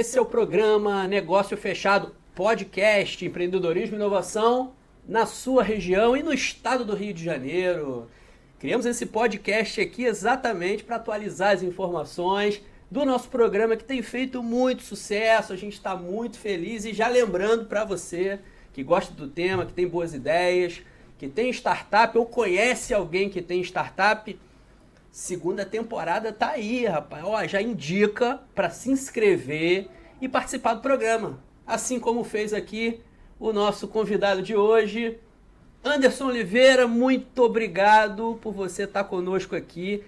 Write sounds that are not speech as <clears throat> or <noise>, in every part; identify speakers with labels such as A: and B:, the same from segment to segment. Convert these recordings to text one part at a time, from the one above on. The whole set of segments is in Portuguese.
A: esse é o programa Negócio Fechado, podcast Empreendedorismo e Inovação na sua região e no estado do Rio de Janeiro. Criamos esse podcast aqui exatamente para atualizar as informações do nosso programa que tem feito muito sucesso. A gente está muito feliz e já lembrando para você que gosta do tema, que tem boas ideias, que tem startup ou conhece alguém que tem startup, segunda temporada tá aí, rapaz. Ó, já indica para se inscrever e participar do programa. Assim como fez aqui o nosso convidado de hoje, Anderson Oliveira, muito obrigado por você estar conosco aqui.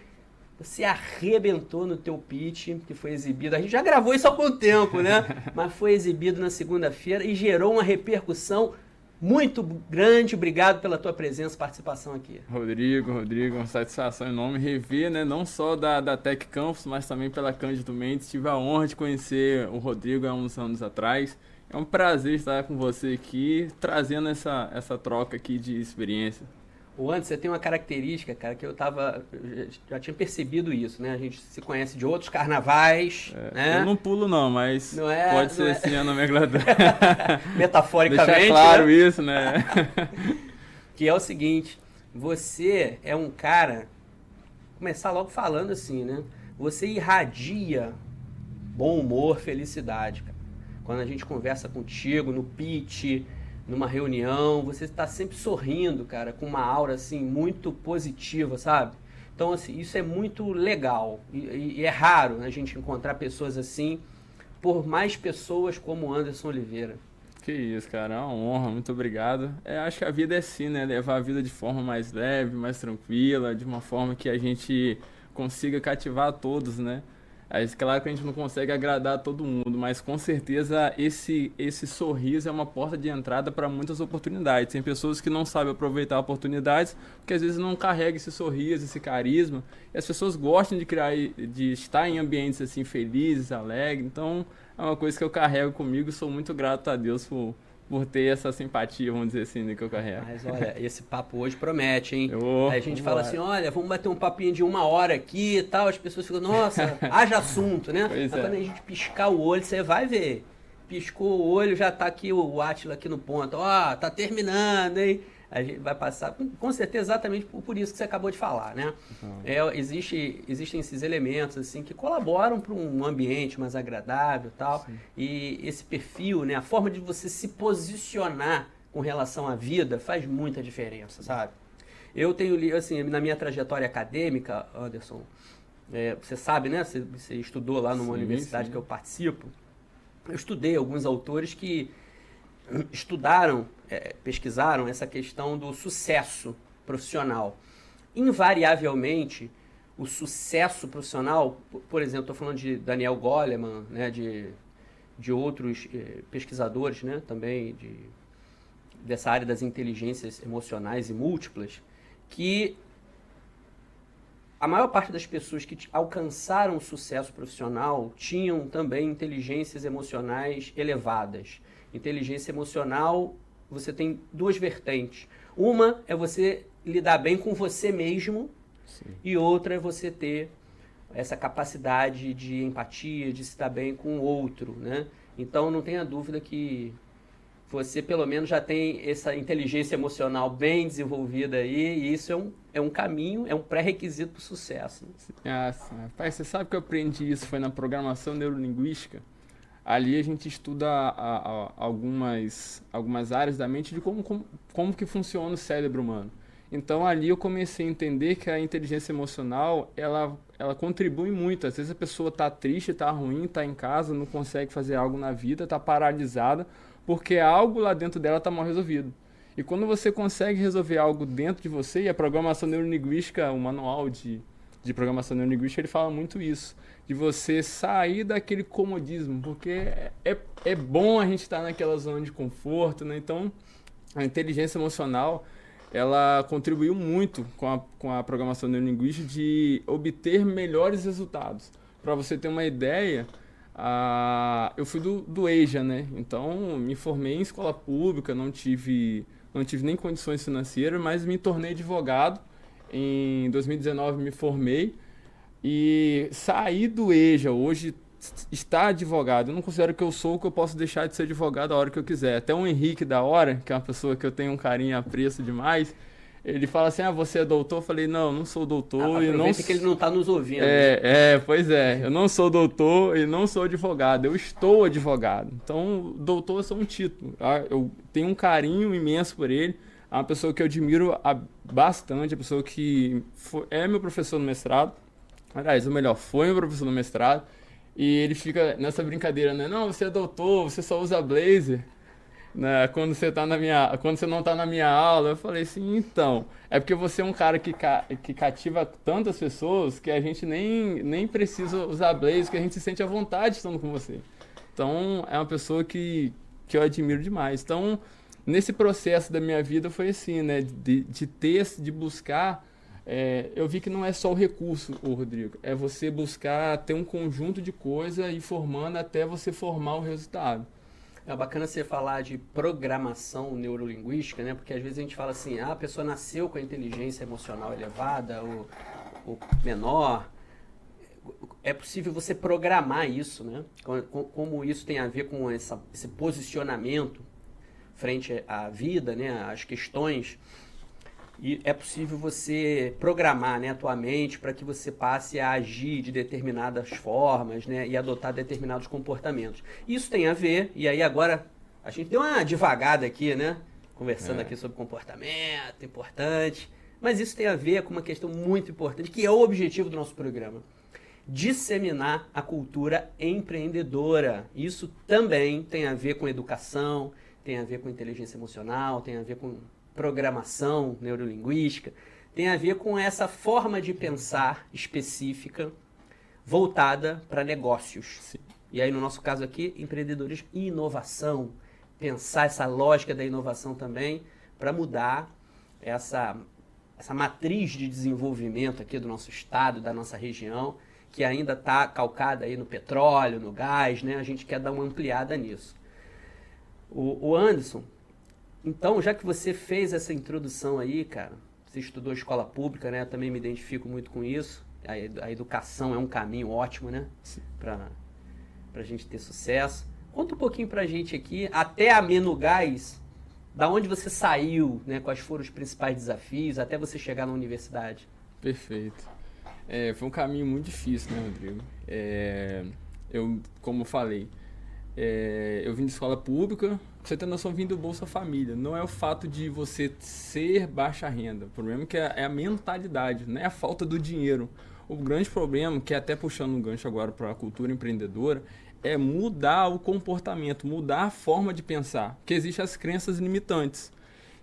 A: Você arrebentou no teu pitch, que foi exibido. A gente já gravou isso há algum tempo, né? <laughs> Mas foi exibido na segunda-feira e gerou uma repercussão muito grande. Obrigado pela tua presença participação aqui.
B: Rodrigo, Rodrigo, uma satisfação enorme rever, né? Não só da, da Tech Campus, mas também pela Cândido Mendes. Tive a honra de conhecer o Rodrigo há uns anos atrás. É um prazer estar com você aqui, trazendo essa, essa troca aqui de experiência.
A: O Anderson, você tem uma característica, cara, que eu tava. Eu já tinha percebido isso, né? A gente se conhece de outros carnavais. É, né?
B: Eu não pulo, não, mas não é, pode ser é... assim a nomenclatura. <laughs>
A: Metaforicamente.
B: Deixar claro né? isso, né? <laughs>
A: que é o seguinte: você é um cara. Começar logo falando assim, né? Você irradia bom humor, felicidade, cara. Quando a gente conversa contigo no pitch, numa reunião, você está sempre sorrindo, cara, com uma aura assim muito positiva, sabe? Então, assim, isso é muito legal e, e é raro né, a gente encontrar pessoas assim, por mais pessoas como Anderson Oliveira.
B: Que isso, cara, é uma honra, muito obrigado. É, acho que a vida é assim, né? Levar a vida de forma mais leve, mais tranquila, de uma forma que a gente consiga cativar todos, né? É claro que a gente não consegue agradar todo mundo, mas com certeza esse, esse sorriso é uma porta de entrada para muitas oportunidades. Tem pessoas que não sabem aproveitar oportunidades, porque às vezes não carrega esse sorriso, esse carisma. E as pessoas gostam de criar, de estar em ambientes assim felizes, alegres. Então é uma coisa que eu carrego comigo. Sou muito grato a Deus por, por ter essa simpatia, vamos dizer assim, que eu carrego.
A: Mas olha, esse papo hoje promete, hein? Oh, Aí a gente fala assim, olha, vamos bater um papinho de uma hora aqui e tal, as pessoas ficam, nossa, <laughs> haja assunto, né? Pois Mas é. quando a gente piscar o olho, você vai ver. Piscou o olho, já tá aqui o Atila aqui no ponto. Ó, oh, tá terminando, hein? A gente vai passar, com certeza, exatamente por, por isso que você acabou de falar, né? Uhum. É, existe, existem esses elementos, assim, que colaboram para um ambiente mais agradável e tal. Sim. E esse perfil, né? A forma de você se posicionar com relação à vida faz muita diferença, sabe? Eu tenho, assim, na minha trajetória acadêmica, Anderson, é, você sabe, né? Você, você estudou lá numa sim, universidade sim. que eu participo. Eu estudei alguns autores que estudaram, é, pesquisaram essa questão do sucesso profissional. Invariavelmente, o sucesso profissional, por exemplo, estou falando de Daniel Goleman, né, de, de outros eh, pesquisadores né, também de, dessa área das inteligências emocionais e múltiplas, que a maior parte das pessoas que alcançaram sucesso profissional tinham também inteligências emocionais elevadas. Inteligência emocional, você tem duas vertentes. Uma é você lidar bem com você mesmo Sim. e outra é você ter essa capacidade de empatia, de se dar bem com o outro, né? Então não tenha dúvida que você pelo menos já tem essa inteligência emocional bem desenvolvida aí, e isso é um, é um caminho, é um pré-requisito para o sucesso.
B: Ah, sim. Rapaz, você sabe que eu aprendi isso, foi na programação neurolinguística. Ali a gente estuda a, a, algumas, algumas áreas da mente de como, como, como que funciona o cérebro humano. Então ali eu comecei a entender que a inteligência emocional ela, ela contribui muito. Às vezes a pessoa está triste, está ruim, está em casa, não consegue fazer algo na vida, está paralisada porque algo lá dentro dela está mal resolvido. E quando você consegue resolver algo dentro de você, e a programação neurolinguística, o manual de, de programação neurolinguística, ele fala muito isso de você sair daquele comodismo, porque é, é, é bom a gente estar tá naquela zona de conforto, né? Então, a inteligência emocional, ela contribuiu muito com a, com a programação neurolinguística de obter melhores resultados. Para você ter uma ideia, a, eu fui do, do EJA, né? Então, me formei em escola pública, não tive, não tive nem condições financeiras, mas me tornei advogado. Em 2019 me formei e sair do EJA, hoje estar advogado. Eu não considero que eu sou que eu posso deixar de ser advogado a hora que eu quiser. Até o Henrique da Hora, que é uma pessoa que eu tenho um carinho e apreço demais, ele fala assim: Ah, você é doutor? Eu falei: Não, não sou doutor.
A: Ah,
B: e não...
A: que ele não está nos ouvindo.
B: É, é, pois é. Eu não sou doutor e não sou advogado. Eu estou advogado. Então, doutor é só um título. Tá? Eu tenho um carinho imenso por ele. É uma pessoa que eu admiro bastante, a pessoa que é meu professor no mestrado. Aliás, o melhor, foi meu professor no mestrado. E ele fica nessa brincadeira, né? Não, você é doutor, você só usa blazer. Né? Quando você tá na minha, quando você não tá na minha aula, eu falei assim, então, é porque você é um cara que, ca, que cativa tantas pessoas que a gente nem, nem precisa usar blazer, que a gente se sente à vontade estando com você. Então, é uma pessoa que, que eu admiro demais. Então, nesse processo da minha vida foi assim, né? De, de ter, de buscar é, eu vi que não é só o recurso, o Rodrigo, é você buscar ter um conjunto de coisa e formando até você formar o resultado.
A: É bacana você falar de programação neurolinguística, né? Porque às vezes a gente fala assim, ah, a pessoa nasceu com a inteligência emocional elevada ou, ou menor. É possível você programar isso, né? Como isso tem a ver com essa, esse posicionamento frente à vida, né? As questões e é possível você programar né, a tua mente para que você passe a agir de determinadas formas né, e adotar determinados comportamentos. Isso tem a ver, e aí agora a gente deu uma devagada aqui, né? Conversando é. aqui sobre comportamento, importante. Mas isso tem a ver com uma questão muito importante, que é o objetivo do nosso programa. Disseminar a cultura empreendedora. Isso também tem a ver com educação, tem a ver com inteligência emocional, tem a ver com programação neurolinguística, tem a ver com essa forma de pensar específica voltada para negócios. Sim. E aí, no nosso caso aqui, empreendedores e inovação. Pensar essa lógica da inovação também para mudar essa, essa matriz de desenvolvimento aqui do nosso estado, da nossa região, que ainda está calcada aí no petróleo, no gás, né? A gente quer dar uma ampliada nisso. O, o Anderson, então, já que você fez essa introdução aí, cara, você estudou escola pública, né? Eu também me identifico muito com isso. A, a educação é um caminho ótimo, né? Para a gente ter sucesso. Conta um pouquinho pra gente aqui, até a Menugás, da onde você saiu, né? Quais foram os principais desafios até você chegar na universidade?
B: Perfeito. É, foi um caminho muito difícil, né, Rodrigo? É, eu, como falei, é, eu vim de escola pública, você tem noção, vim do Bolsa Família. Não é o fato de você ser baixa renda. O problema é que é, é a mentalidade, não é a falta do dinheiro. O grande problema, que é até puxando um gancho agora para a cultura empreendedora, é mudar o comportamento, mudar a forma de pensar. Porque existem as crenças limitantes.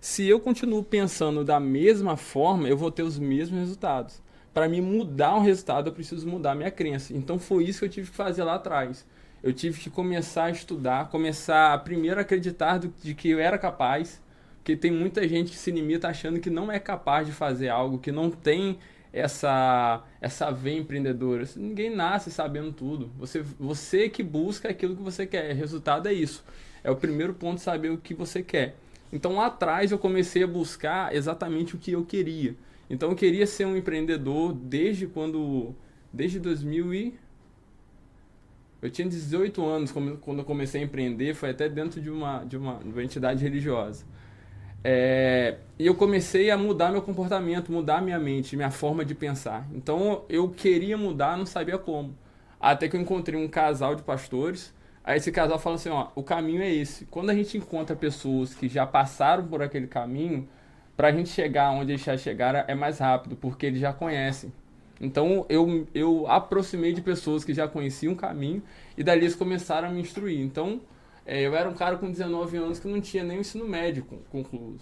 B: Se eu continuo pensando da mesma forma, eu vou ter os mesmos resultados. Para mim mudar um resultado, eu preciso mudar minha crença. Então foi isso que eu tive que fazer lá atrás eu tive que começar a estudar, começar a primeiro acreditar do, de que eu era capaz, porque tem muita gente que se limita achando que não é capaz de fazer algo, que não tem essa essa veia empreendedora. Ninguém nasce sabendo tudo. Você você que busca aquilo que você quer. O resultado é isso. É o primeiro ponto saber o que você quer. Então lá atrás eu comecei a buscar exatamente o que eu queria. Então eu queria ser um empreendedor desde quando desde 2000 e eu tinha 18 anos quando eu comecei a empreender, foi até dentro de uma, de uma, de uma entidade religiosa. É, e eu comecei a mudar meu comportamento, mudar minha mente, minha forma de pensar. Então eu queria mudar, não sabia como. Até que eu encontrei um casal de pastores. Aí esse casal falou assim: ó, o caminho é esse. Quando a gente encontra pessoas que já passaram por aquele caminho, para a gente chegar onde eles já chegaram é mais rápido, porque eles já conhecem. Então eu, eu aproximei de pessoas que já conheciam o caminho e dali eles começaram a me instruir. Então é, eu era um cara com 19 anos que não tinha nem o ensino médio concluído.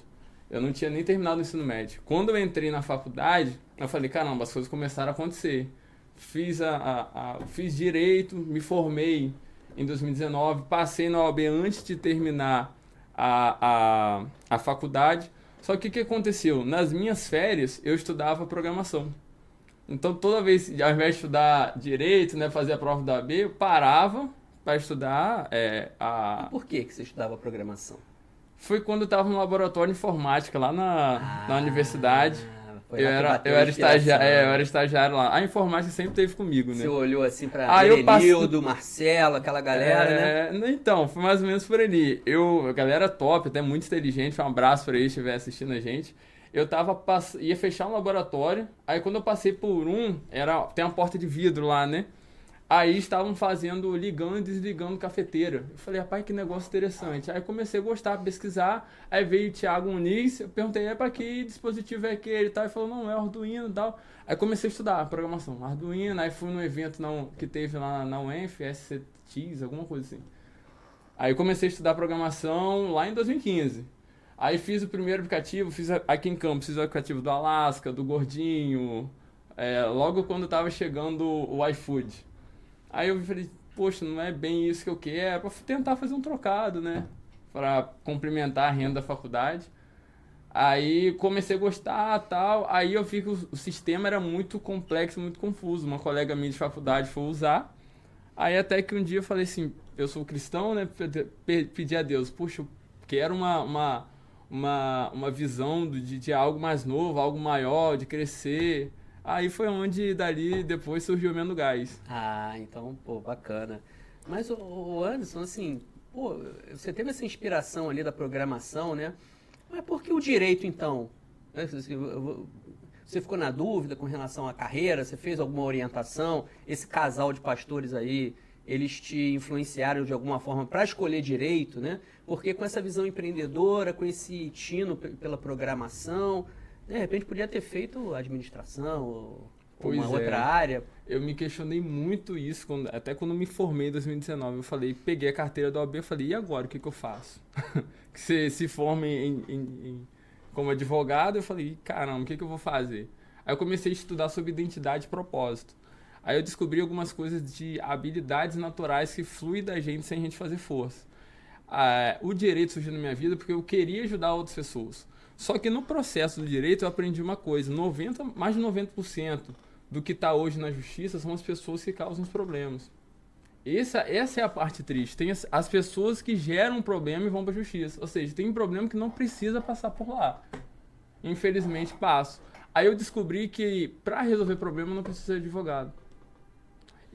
B: Eu não tinha nem terminado o ensino médio. Quando eu entrei na faculdade, eu falei, caramba, as coisas começaram a acontecer. Fiz, a, a, a fiz direito, me formei em 2019, passei na OAB antes de terminar a, a, a faculdade. Só que o que aconteceu? Nas minhas férias, eu estudava programação. Então, toda vez, ao invés de estudar direito, né, fazer a prova da AB, eu parava para estudar é, a...
A: E por que, que você estudava programação?
B: Foi quando eu estava no laboratório de informática, lá na, ah, na universidade. Eu era, eu era estagiário, é, eu era estagiário lá. A informática sempre teve comigo, né?
A: Você olhou assim pra ah, Erenildo, Marcelo, aquela galera, é,
B: né? Então, foi mais ou menos por ali. Eu, a galera top, até muito inteligente, um abraço pra eles que estiver assistindo a gente. Eu tava, pass... ia fechar um laboratório, aí quando eu passei por um, era tem uma porta de vidro lá, né? Aí estavam fazendo, ligando e desligando cafeteira. Eu falei, rapaz, que negócio interessante. Aí comecei a gostar, pesquisar. Aí veio o Thiago Muniz, eu perguntei, é para que dispositivo é aquele. Ele falou, não, é Arduino e tal. Aí comecei a estudar programação, Arduino. Aí fui num evento não, que teve lá na UENF, SCTs, alguma coisa assim. Aí comecei a estudar programação lá em 2015. Aí fiz o primeiro aplicativo, fiz aqui em Campos, fiz o aplicativo do Alasca, do Gordinho. É, logo quando tava chegando o iFood. Aí eu falei, poxa, não é bem isso que eu quero, é para tentar fazer um trocado, né? Para complementar a renda da faculdade. Aí comecei a gostar tal. Aí eu vi que o, o, sistema era muito complexo, muito confuso. Uma colega minha de faculdade foi usar. Aí até que um dia eu falei assim, eu sou cristão, né? Pedi a Deus, puxa, eu quero uma, uma, uma, uma visão de, de algo mais novo, algo maior, de crescer. Aí foi onde dali depois surgiu o Mendo Gás.
A: Ah, então, pô, bacana. Mas o Anderson, assim, pô, você teve essa inspiração ali da programação, né? Mas por que o direito, então? Né, você ficou na dúvida com relação à carreira? Você fez alguma orientação? Esse casal de pastores aí, eles te influenciaram de alguma forma para escolher direito, né? Porque com essa visão empreendedora, com esse tino pela programação, de repente podia ter feito administração ou pois uma é. outra área.
B: Eu me questionei muito isso, quando, até quando me formei em 2019. Eu falei, peguei a carteira da OAB e falei, e agora, o que, que eu faço? <laughs> que você se forme em, em, em, como advogado, eu falei, caramba, o que, que eu vou fazer? Aí eu comecei a estudar sobre identidade e propósito. Aí eu descobri algumas coisas de habilidades naturais que fluem da gente sem a gente fazer força. Ah, o direito surgiu na minha vida porque eu queria ajudar outras pessoas. Só que no processo do direito eu aprendi uma coisa: 90, mais de 90% do que está hoje na justiça são as pessoas que causam os problemas. Essa, essa é a parte triste. Tem as, as pessoas que geram um problema e vão para a justiça. Ou seja, tem um problema que não precisa passar por lá. Infelizmente, passo. Aí eu descobri que para resolver problema não precisa ser advogado.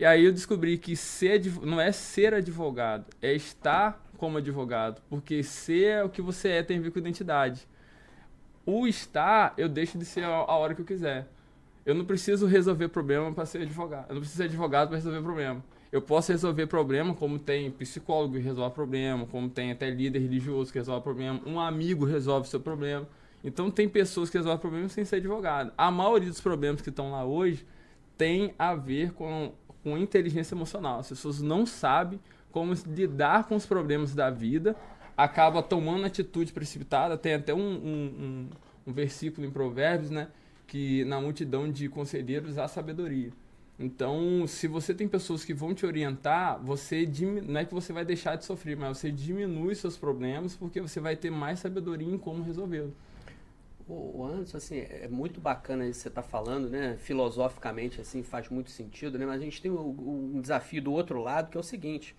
B: E aí eu descobri que ser não é ser advogado, é estar como advogado. Porque ser é o que você é tem a ver com identidade o estar, eu deixo de ser a hora que eu quiser. Eu não preciso resolver problema para ser advogado. Eu não preciso ser advogado para resolver problema. Eu posso resolver problema como tem psicólogo que resolve problema, como tem até líder religioso que resolve problema, um amigo resolve seu problema. Então tem pessoas que resolvem problemas sem ser advogado. A maioria dos problemas que estão lá hoje tem a ver com, com inteligência emocional. As pessoas não sabem como lidar com os problemas da vida acaba tomando atitude precipitada. Tem até um, um, um, um versículo em Provérbios, né? Que na multidão de conselheiros há sabedoria. Então, se você tem pessoas que vão te orientar, você não é que você vai deixar de sofrer, mas você diminui seus problemas porque você vai ter mais sabedoria em como resolvê-los.
A: O Anderson, assim, é muito bacana isso que você está falando, né? Filosoficamente, assim, faz muito sentido, né? Mas a gente tem um desafio do outro lado, que é o seguinte.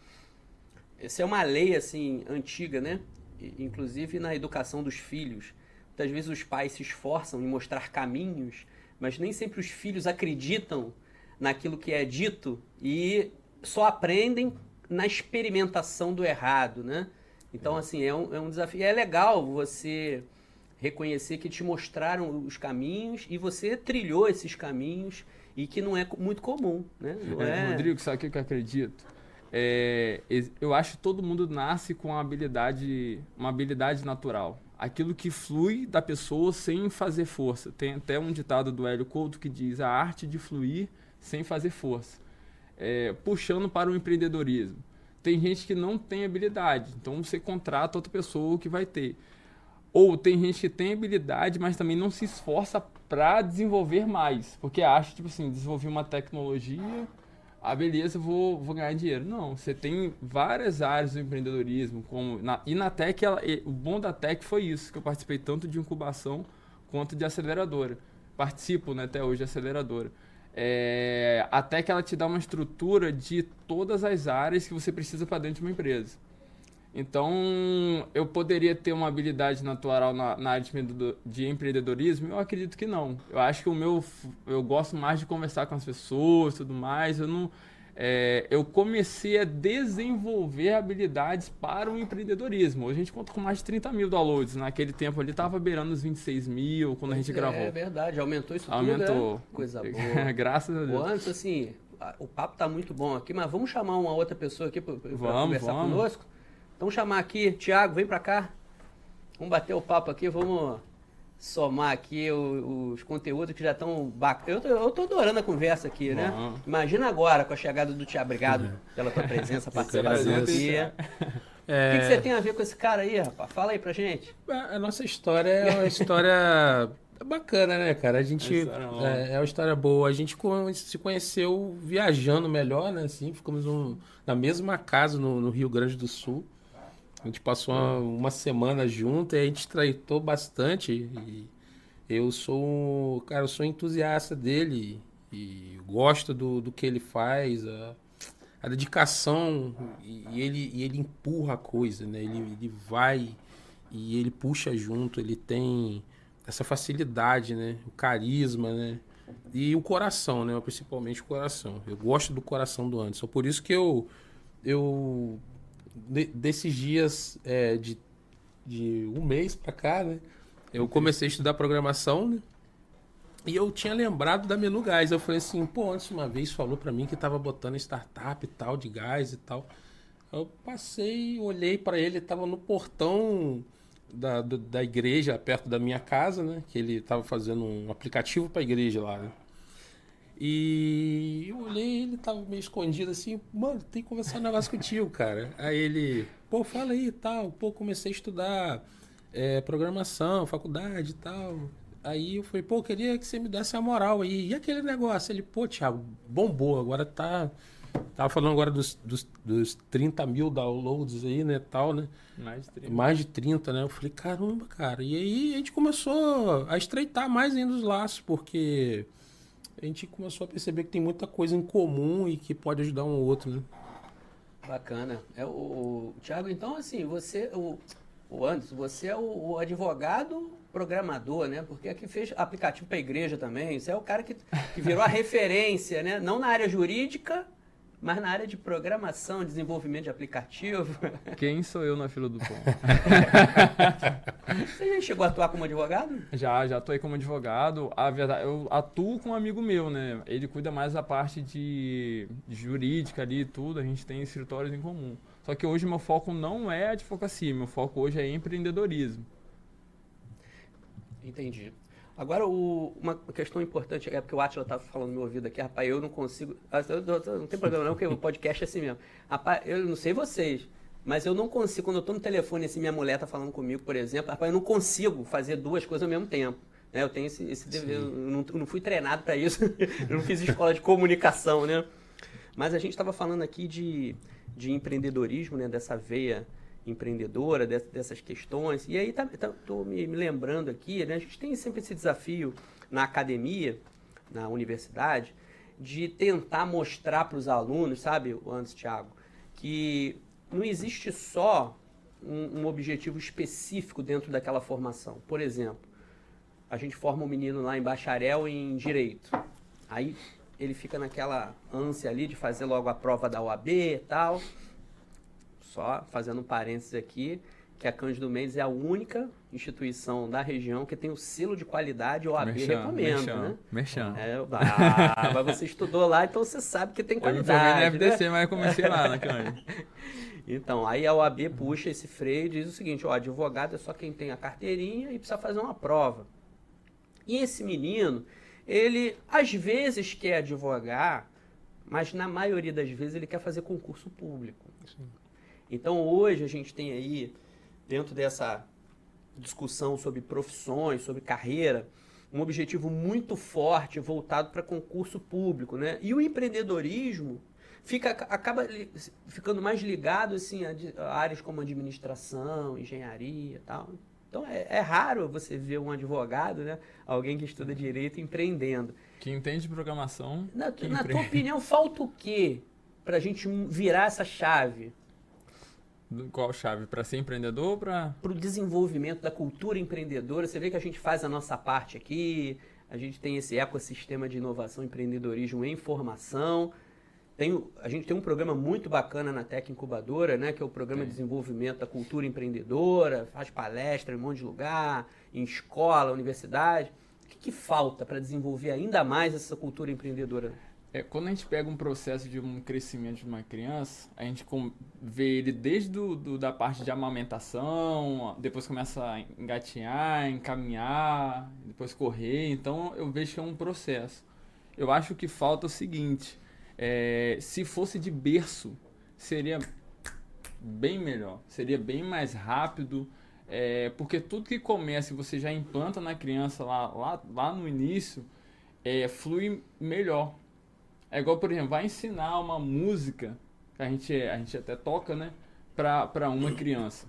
A: Essa é uma lei assim antiga, né? Inclusive na educação dos filhos. Muitas vezes os pais se esforçam em mostrar caminhos, mas nem sempre os filhos acreditam naquilo que é dito e só aprendem na experimentação do errado, né? Então, assim, é um, é um desafio. É legal você reconhecer que te mostraram os caminhos e você trilhou esses caminhos e que não é muito comum, né?
B: É, é... Rodrigo, sabe o que eu acredito? é, eu acho que todo mundo nasce com uma habilidade, uma habilidade natural. Aquilo que flui da pessoa sem fazer força. Tem até um ditado do Hélio Couto que diz a arte de fluir sem fazer força. É, puxando para o empreendedorismo. Tem gente que não tem habilidade, então você contrata outra pessoa que vai ter. Ou tem gente que tem habilidade, mas também não se esforça para desenvolver mais, porque acha, tipo assim, desenvolver uma tecnologia ah, beleza, vou, vou ganhar dinheiro. Não, você tem várias áreas do empreendedorismo. Como na, e na Tech, ela, o bom da Tech foi isso, que eu participei tanto de incubação quanto de aceleradora. Participo né, até hoje de aceleradora. É, a Tech ela te dá uma estrutura de todas as áreas que você precisa para dentro de uma empresa. Então, eu poderia ter uma habilidade natural na, na área de, de, empreendedorismo? Eu acredito que não. Eu acho que o meu. Eu gosto mais de conversar com as pessoas e tudo mais. Eu não. É, eu comecei a desenvolver habilidades para o empreendedorismo. Hoje a gente conta com mais de 30 mil downloads. Naquele tempo ali estava beirando os 26 mil quando a gente
A: é,
B: gravou.
A: É verdade, aumentou isso
B: aumentou. tudo. Aumentou.
A: Né? Coisa <laughs> boa.
B: Graças a Deus.
A: O antes, assim, o papo tá muito bom aqui, mas vamos chamar uma outra pessoa aqui para conversar vamos. conosco? Então chamar aqui, Tiago, vem para cá. Vamos bater o papo aqui, vamos somar aqui os, os conteúdos que já estão bacanas. Eu, eu tô adorando a conversa aqui, né? Imagina agora com a chegada do Tiago. Obrigado pela tua presença, <laughs> participação aqui. É... O que, que, você tem a ver com esse cara aí, rapaz? Fala aí pra gente.
C: A nossa história é uma história <laughs> bacana, né, cara? A gente. É, é, uma história boa. A gente se conheceu viajando melhor, né? Assim, ficamos um, na mesma casa no, no Rio Grande do Sul. A gente passou uma, uma semana junto e a gente traitou bastante. E eu sou, cara, eu sou entusiasta dele e gosto do, do que ele faz, a, a dedicação e, ele, e ele empurra a coisa, né? Ele, ele vai e ele puxa junto, ele tem essa facilidade, né? O carisma, né? E o coração, né? Principalmente o coração. Eu gosto do coração do Anderson. Por isso que eu, eu de, desses dias é, de, de um mês para cá, né? Eu comecei a estudar programação, né? E eu tinha lembrado da Menu Gás. Eu falei assim, pô, antes uma vez falou para mim que tava botando startup e tal, de gás e tal. Eu passei, olhei para ele, tava no portão da, da igreja, perto da minha casa, né? Que ele tava fazendo um aplicativo para a igreja lá, né? E eu olhei, ele tava meio escondido assim, mano, tem que conversar um negócio contigo, cara. Aí ele, pô, fala aí e tal. Pô, comecei a estudar é, programação, faculdade e tal. Aí eu falei, pô, queria que você me desse a moral aí. E aquele negócio? Ele, pô, Thiago, bombou, agora tá. Tava falando agora dos, dos, dos 30 mil downloads aí, né, tal, né?
B: Mais de 30.
C: Mais de 30, né? Eu falei, caramba, cara. E aí a gente começou a estreitar mais ainda os laços, porque a gente começou a perceber que tem muita coisa em comum e que pode ajudar um ou outro, né?
A: Bacana. É o, o Thiago, então assim, você, o, o Anderson, você é o, o advogado programador, né? Porque aqui fez aplicativo para igreja também. Você é o cara que, que virou a <laughs> referência, né? Não na área jurídica, mas na área de programação, desenvolvimento de aplicativo. <laughs>
B: Quem sou eu na fila do pão?
A: Você já chegou a atuar como advogado?
B: Já, já atuei como advogado. A verdade, eu atuo com um amigo meu, né? Ele cuida mais da parte de, jurídica ali e tudo. A gente tem escritórios em comum. Só que hoje meu foco não é advocacia, meu foco hoje é empreendedorismo.
A: Entendi. Agora, o, uma questão importante, é porque o Atila estava falando no meu ouvido aqui, rapaz, eu não consigo. Ah, não tem problema não, porque o podcast é assim mesmo. Rapaz, eu não sei vocês, mas eu não consigo, quando eu estou no telefone, assim, minha mulher está falando comigo, por exemplo, rapaz, eu não consigo fazer duas coisas ao mesmo tempo. Né? Eu tenho esse, esse dever, eu não, eu não fui treinado para isso, <laughs> eu não fiz escola de comunicação, né? Mas a gente estava falando aqui de, de empreendedorismo, né? Dessa veia empreendedora, dessas questões. E aí estou tá, tá, me, me, lembrando aqui, né? a gente tem sempre esse desafio na academia, na universidade, de tentar mostrar para os alunos, sabe, antes, Tiago, que não existe só um, um, objetivo específico dentro daquela formação. Por exemplo, a gente forma um menino lá em bacharel em direito. Aí ele fica naquela ânsia ali de fazer logo a prova da OAB e tal. Só fazendo um parênteses aqui, que a Cândido Mendes é a única instituição da região que tem o selo de qualidade OAB Merchan, recomendo,
B: Merchan,
A: né?
B: Merchan.
A: É, ah, <laughs> mas você estudou lá, então você sabe que tem qualidade.
B: Eu me na FDC, né? mas eu comecei lá na Cândido. <laughs>
A: Então, aí a OAB puxa esse freio e diz o seguinte, ó, advogado é só quem tem a carteirinha e precisa fazer uma prova. E esse menino, ele às vezes quer advogar, mas na maioria das vezes ele quer fazer concurso público. Sim. Então hoje a gente tem aí, dentro dessa discussão sobre profissões, sobre carreira, um objetivo muito forte voltado para concurso público, né? E o empreendedorismo fica, acaba ficando mais ligado assim, a, áreas como administração, engenharia tal. Então é, é, raro você ver um advogado, né? Alguém que estuda direito empreendendo.
B: Que entende programação.
A: Na, na tua opinião, falta o quê para a gente virar essa chave?
B: Qual chave? Para ser empreendedor ou para.
A: Para o desenvolvimento da cultura empreendedora. Você vê que a gente faz a nossa parte aqui, a gente tem esse ecossistema de inovação, empreendedorismo em formação. Tem, a gente tem um programa muito bacana na Tec Incubadora, né, que é o Programa de Desenvolvimento da Cultura Empreendedora, faz palestra em um monte de lugar, em escola, universidade. O que, que falta para desenvolver ainda mais essa cultura empreendedora?
B: É, quando a gente pega um processo de um crescimento de uma criança, a gente vê ele desde do, do, da parte de amamentação, depois começa a engatinhar, encaminhar, depois correr. Então eu vejo que é um processo. Eu acho que falta o seguinte: é, se fosse de berço, seria bem melhor, seria bem mais rápido. É, porque tudo que começa e você já implanta na criança lá, lá, lá no início, é, flui melhor é igual, por exemplo, vai ensinar uma música, que a gente, a gente até toca, né? Pra, uma criança.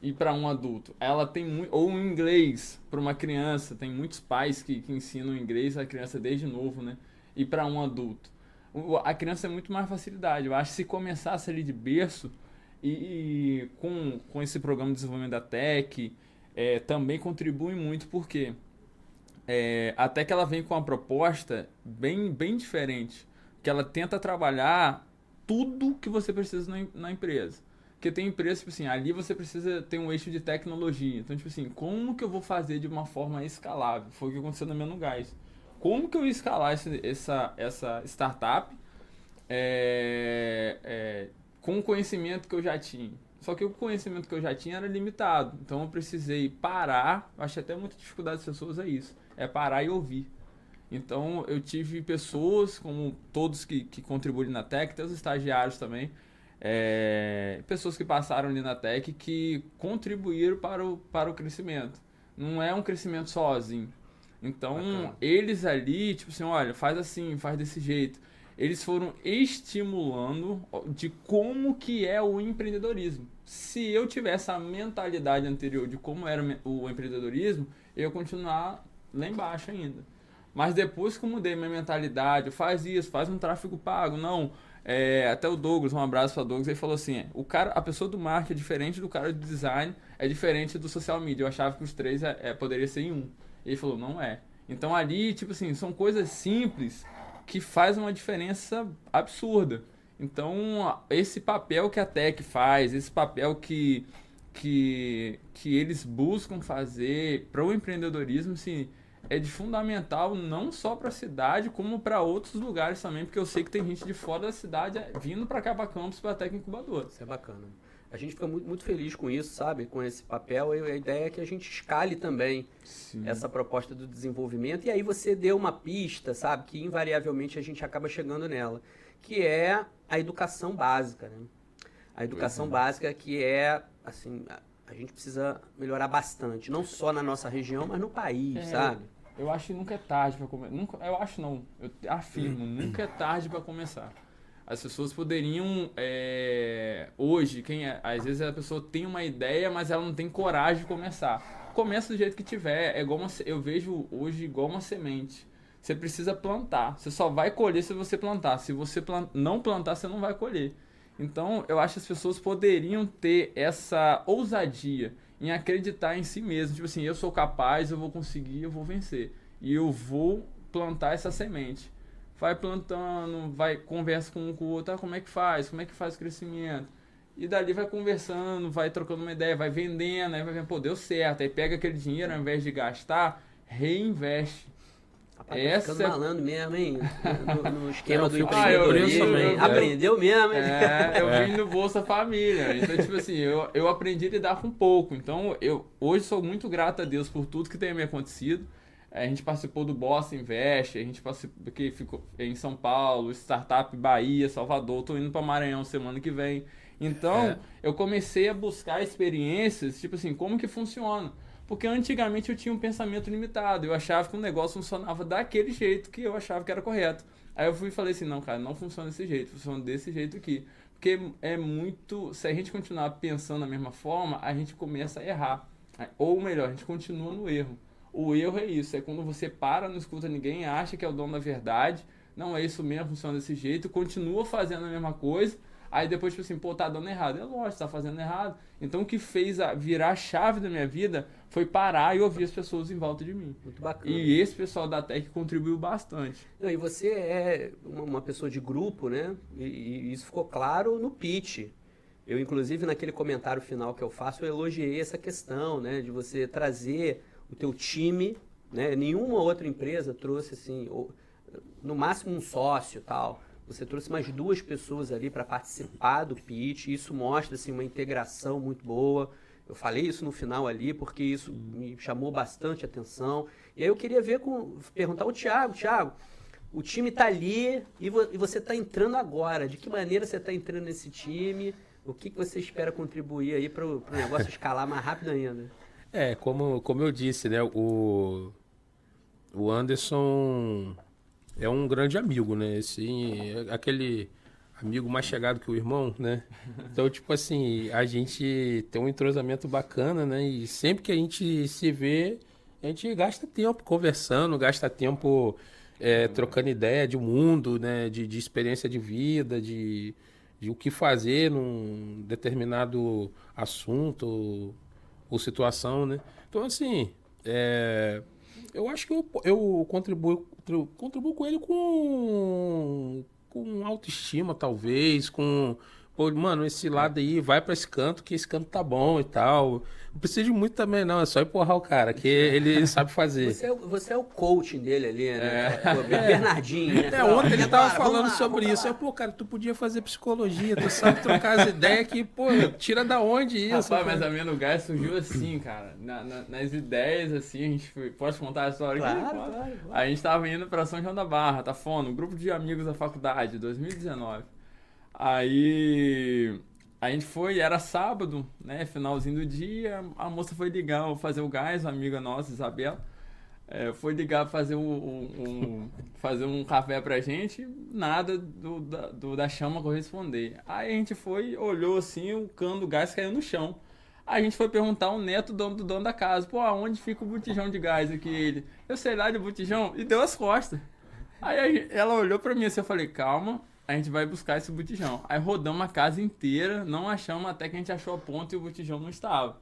B: E para um adulto. Ela tem muito. Ou inglês para uma criança. Tem muitos pais que, que ensinam inglês à criança desde novo, né? E para um adulto. A criança é muito mais facilidade. Eu acho que se começasse ali de berço e, e com, com esse programa de desenvolvimento da TEC, é, também contribui muito, porque quê? É, até que ela vem com uma proposta bem, bem diferente, que ela tenta trabalhar tudo que você precisa na, na empresa. Porque tem empresas, tipo assim, ali você precisa ter um eixo de tecnologia. Então, tipo assim, como que eu vou fazer de uma forma escalável? Foi o que aconteceu no Menu Gás. Como que eu ia escalar esse, essa, essa startup é, é, com o conhecimento que eu já tinha? Só que o conhecimento que eu já tinha era limitado. Então eu precisei parar. Acho até muita dificuldade das pessoas é isso é parar e ouvir. Então eu tive pessoas, como todos que, que contribuem na Tech, até os estagiários também, é, pessoas que passaram ali na Tech que contribuíram para o, para o crescimento. Não é um crescimento sozinho. Então Bacana. eles ali, tipo assim, olha, faz assim, faz desse jeito. Eles foram estimulando de como que é o empreendedorismo. Se eu tivesse a mentalidade anterior de como era o empreendedorismo, eu ia continuar lá embaixo ainda. Mas depois que eu mudei minha mentalidade, faz isso, faz um tráfego pago, não. É, até o Douglas, um abraço para Douglas, ele falou assim: o cara, a pessoa do marketing é diferente do cara do design, é diferente do social media. Eu achava que os três é, é, poderia ser em um. Ele falou: não é. Então ali, tipo assim, são coisas simples que fazem uma diferença absurda. Então, esse papel que a Tech faz, esse papel que, que, que eles buscam fazer para o empreendedorismo, assim, é de fundamental não só para a cidade, como para outros lugares também, porque eu sei que tem gente de fora da cidade vindo para cá para campus para a técnica incubadora.
A: Isso é bacana. A gente fica muito, muito feliz com isso, sabe? Com esse papel. E a ideia é que a gente escale também Sim. essa proposta do desenvolvimento. E aí você deu uma pista, sabe? Que invariavelmente a gente acaba chegando nela. Que é a educação básica, né? A educação uhum. básica que é, assim, a gente precisa melhorar bastante. Não só na nossa região, mas no país, é, sabe?
B: Eu acho que nunca é tarde para começar. Nunca, eu acho não, eu afirmo, nunca é tarde para começar. As pessoas poderiam é, hoje, quem é, às vezes a pessoa tem uma ideia, mas ela não tem coragem de começar. Começa do jeito que tiver. É igual uma, eu vejo hoje igual uma semente. Você precisa plantar. Você só vai colher se você plantar. Se você plant, não plantar, você não vai colher. Então, eu acho que as pessoas poderiam ter essa ousadia em acreditar em si mesmo. Tipo assim, eu sou capaz, eu vou conseguir, eu vou vencer. E eu vou plantar essa semente. Vai plantando, vai conversa com um com o outro, ah, como é que faz? Como é que faz o crescimento? E dali vai conversando, vai trocando uma ideia, vai vendendo, aí vai vendo, pô, deu certo. Aí pega aquele dinheiro, ao invés de gastar, reinveste.
A: Rapaz, tá Essa... ficando malandro mesmo, hein? No, no <laughs> esquema do empreendedorismo. Ah, Aprendeu mesmo, hein?
B: É, eu é. vim do Bolsa Família. Então, tipo assim, eu, eu aprendi a lidar com pouco. Então, eu hoje sou muito grato a Deus por tudo que tem me acontecido. A gente participou do Bossa Invest, a gente participou que ficou em São Paulo, Startup Bahia, Salvador, tô indo para Maranhão semana que vem. Então, é. eu comecei a buscar experiências, tipo assim, como que funciona. Porque antigamente eu tinha um pensamento limitado. Eu achava que o negócio funcionava daquele jeito que eu achava que era correto. Aí eu fui e falei assim: não, cara, não funciona desse jeito, funciona desse jeito aqui. Porque é muito. Se a gente continuar pensando da mesma forma, a gente começa a errar. Ou melhor, a gente continua no erro. O erro é isso: é quando você para, não escuta ninguém, acha que é o dono da verdade. Não é isso mesmo, funciona desse jeito, continua fazendo a mesma coisa. Aí depois, tipo assim, pô, tá dando errado. É lógico, tá fazendo errado. Então o que fez a, virar a chave da minha vida foi parar e ouvir as pessoas em volta de mim.
A: Muito bacana.
B: E esse pessoal da Tech contribuiu bastante.
A: E você é uma pessoa de grupo, né? E, e isso ficou claro no pitch. Eu, inclusive, naquele comentário final que eu faço, eu elogiei essa questão, né? De você trazer o teu time, né? Nenhuma outra empresa trouxe, assim, no máximo um sócio tal você trouxe mais duas pessoas ali para participar do pitch. Isso mostra assim, uma integração muito boa. Eu falei isso no final ali porque isso me chamou bastante atenção. E aí eu queria ver com perguntar ao Thiago, Thiago, o time está ali e, vo, e você está entrando agora. De que maneira você está entrando nesse time? O que, que você espera contribuir aí para o negócio escalar mais rápido ainda?
C: É, como, como eu disse, né? O, o Anderson é um grande amigo, né? Assim, aquele amigo mais chegado que o irmão, né? Então, tipo assim, a gente tem um entrosamento bacana, né? E sempre que a gente se vê, a gente gasta tempo conversando, gasta tempo é, trocando ideia de mundo, né? De, de experiência de vida, de, de o que fazer num determinado assunto ou, ou situação, né? Então, assim, é, eu acho que eu, eu contribuo, contribuo com ele com, com autoestima, talvez, com Pô, mano, esse lado aí, vai para esse canto, que esse canto tá bom e tal. Não precisa de muito também, não. É só empurrar o cara, que ele, ele sabe fazer.
A: Você é, você é o coaching dele ali, né? É. Pô, Bernardinho, né?
C: É, ontem ele tava falando lá, sobre isso. Eu, pô, cara, tu podia fazer psicologia, tu sabe trocar as ideias que, pô, tira da onde isso?
B: Rapaz, mas a minha lugar surgiu assim, cara. Na, na, nas ideias, assim, a gente foi. Posso contar a história
A: claro,
B: aqui?
A: Claro, claro.
B: A gente tava indo pra São João da Barra, tá fono, um grupo de amigos da faculdade, 2019. Aí a gente foi, era sábado, né? Finalzinho do dia, a moça foi ligar, fazer o gás, uma amiga nossa, Isabela. É, foi ligar fazer um, um, fazer um café pra gente, nada do, da, do, da chama corresponder. Aí a gente foi, olhou assim, o cano do gás caiu no chão. A gente foi perguntar ao neto dono do dono da casa, pô, aonde fica o botijão de gás aqui? Ele, eu sei lá de botijão, e deu as costas. Aí ela olhou pra mim assim, eu falei, calma, a gente vai buscar esse botijão. Aí rodamos a casa inteira, não achamos até que a gente achou a ponta e o botijão não estava.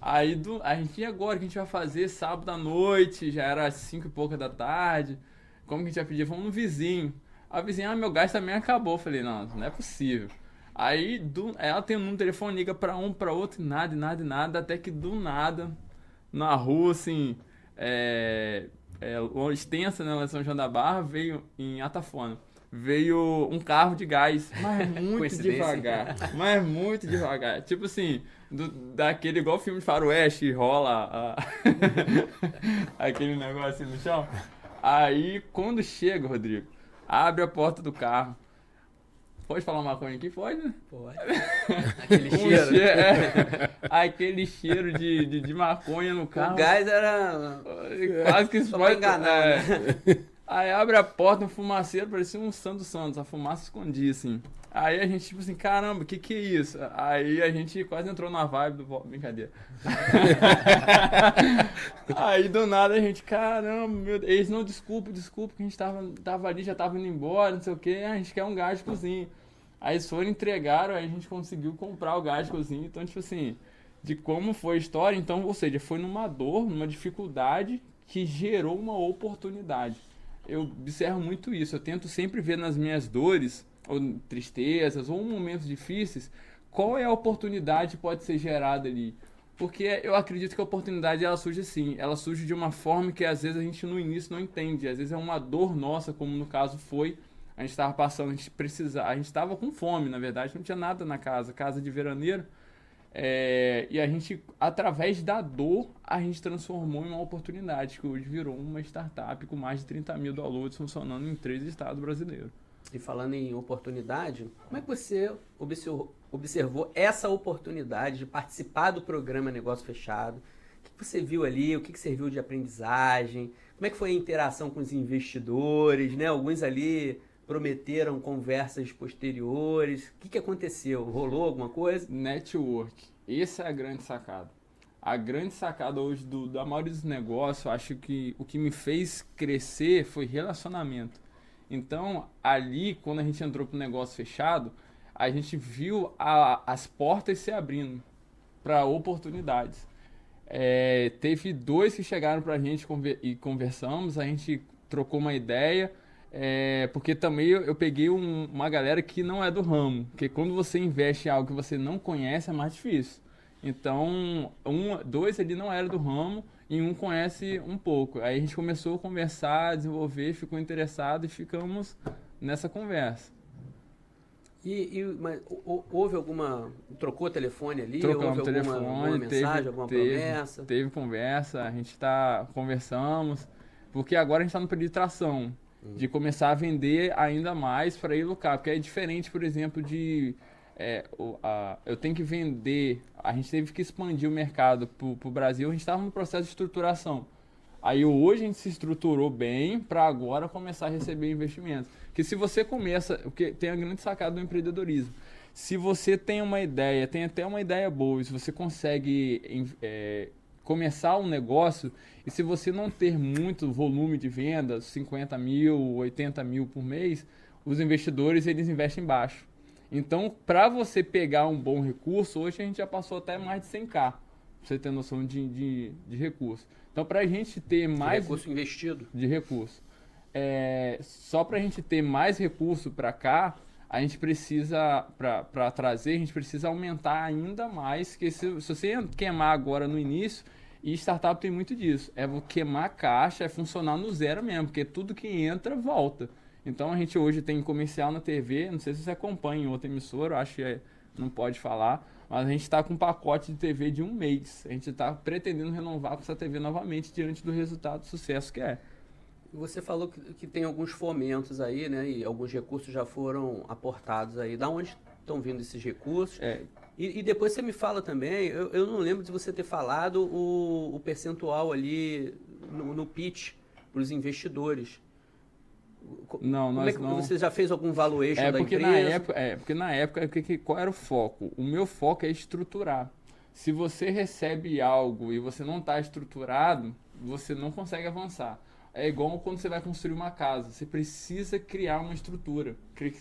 B: Aí do, a gente, e agora o que a gente vai fazer? Sábado à noite, já era cinco e pouca da tarde. Como que a gente vai pedir? Vamos no vizinho. A vizinha, ah, meu gás também acabou. Falei, não, não é possível. Aí do, ela tem um telefone, liga pra um, pra outro, nada, nada, nada, até que do nada, na rua, assim, é, é, extensa, né, São João da Barra, veio em Atafona veio um carro de gás, mas <laughs> muito devagar. Mas muito devagar. Tipo assim, do, daquele igual filme de faroeste, rola a... <laughs> aquele negócio assim no chão. Aí, quando chega, Rodrigo, abre a porta do carro. Pode falar maconha aqui? Pode, né?
A: Pode. <laughs> Aquele cheiro.
B: cheiro é, aquele cheiro de, de, de, maconha no carro.
A: O gás era.
B: Quase que
A: explode. enganar. É.
B: Né? Aí abre a porta, um fumaceiro, parecia um Santo Santos, a fumaça escondia, assim. Aí a gente, tipo assim, caramba, o que que é isso? Aí a gente quase entrou na vibe do... Brincadeira. <laughs> aí do nada a gente, caramba, meu Deus. Eles, não, desculpa, desculpa, que a gente tava, tava ali, já tava indo embora, não sei o que. A gente quer um gás de cozinha. Aí eles foram, entregaram, aí a gente conseguiu comprar o gás de cozinha. Então, tipo assim, de como foi a história. Então, ou seja, foi numa dor, numa dificuldade que gerou uma oportunidade eu observo muito isso. Eu tento sempre ver nas minhas dores, ou tristezas, ou momentos difíceis, qual é a oportunidade que pode ser gerada ali. Porque eu acredito que a oportunidade ela surge assim, ela surge de uma forma que às vezes a gente no início não entende, às vezes é uma dor nossa, como no caso foi, a gente estava passando, a gente precisava, a gente estava com fome, na verdade, não tinha nada na casa, casa de veraneiro. É, e a gente, através da dor, a gente transformou em uma oportunidade, que hoje virou uma startup com mais de 30 mil downloads funcionando em três estados brasileiros.
A: E falando em oportunidade, como é que você observou, observou essa oportunidade de participar do programa Negócio Fechado? O que você viu ali? O que serviu de aprendizagem? Como é que foi a interação com os investidores? Né? Alguns ali prometeram conversas posteriores. O que, que aconteceu? Rolou alguma coisa?
B: Network. Essa é a grande sacada. A grande sacada hoje do, da maioria dos negócios, acho que o que me fez crescer foi relacionamento. Então, ali, quando a gente entrou para o negócio fechado, a gente viu a, as portas se abrindo para oportunidades. É, teve dois que chegaram para a gente e conversamos, a gente trocou uma ideia, é, porque também eu, eu peguei um, uma galera que não é do ramo, porque quando você investe em algo que você não conhece é mais difícil. Então, um, dois ali não era do ramo e um conhece um pouco. Aí a gente começou a conversar, desenvolver, ficou interessado e ficamos nessa conversa.
A: E, e mas, houve alguma. Trocou telefone ali?
B: Trocamos
A: houve
B: telefone,
A: alguma, alguma mensagem,
B: teve,
A: alguma
B: teve,
A: promessa?
B: Teve conversa, a gente está. Conversamos, porque agora a gente está no período de tração. De começar a vender ainda mais para ir lucrar. Porque é diferente, por exemplo, de. É, o, a, eu tenho que vender. A gente teve que expandir o mercado para o Brasil, a gente estava no processo de estruturação. Aí hoje a gente se estruturou bem para agora começar a receber investimentos. Que se você começa, porque tem a grande sacada do empreendedorismo. Se você tem uma ideia, tem até uma ideia boa, se você consegue é, começar um negócio e se você não ter muito volume de vendas, 50 mil, 80 mil por mês, os investidores eles investem baixo. Então, para você pegar um bom recurso, hoje a gente já passou até mais de 100k, pra você ter noção de, de, de recurso. Então, para a gente ter mais.
A: De recurso investido.
B: De recurso. É, só para a gente ter mais recurso para cá, a gente precisa, para trazer, a gente precisa aumentar ainda mais. Que se, se você queimar agora no início, e startup tem muito disso. É queimar a caixa, é funcionar no zero mesmo, porque tudo que entra volta. Então a gente hoje tem comercial na TV, não sei se você acompanha em outra emissora, acho que é, não pode falar, mas a gente está com um pacote de TV de um mês. A gente está pretendendo renovar com essa TV novamente diante do resultado do sucesso que é.
A: Você falou que, que, tem alguns fomentos aí, né? E alguns recursos já foram aportados aí. Da onde estão vindo esses recursos?
B: É.
A: E, e, depois você me fala também, eu, eu, não lembro de você ter falado o, o percentual ali no, no pitch para os investidores.
B: Não, nós
A: é que,
B: não.
A: Você já fez algum valuation
B: é
A: da
B: porque
A: empresa?
B: Na época, é, porque na época, que, que, qual era o foco? O meu foco é estruturar. Se você recebe algo e você não está estruturado, você não consegue avançar. É igual quando você vai construir uma casa. Você precisa criar uma estrutura,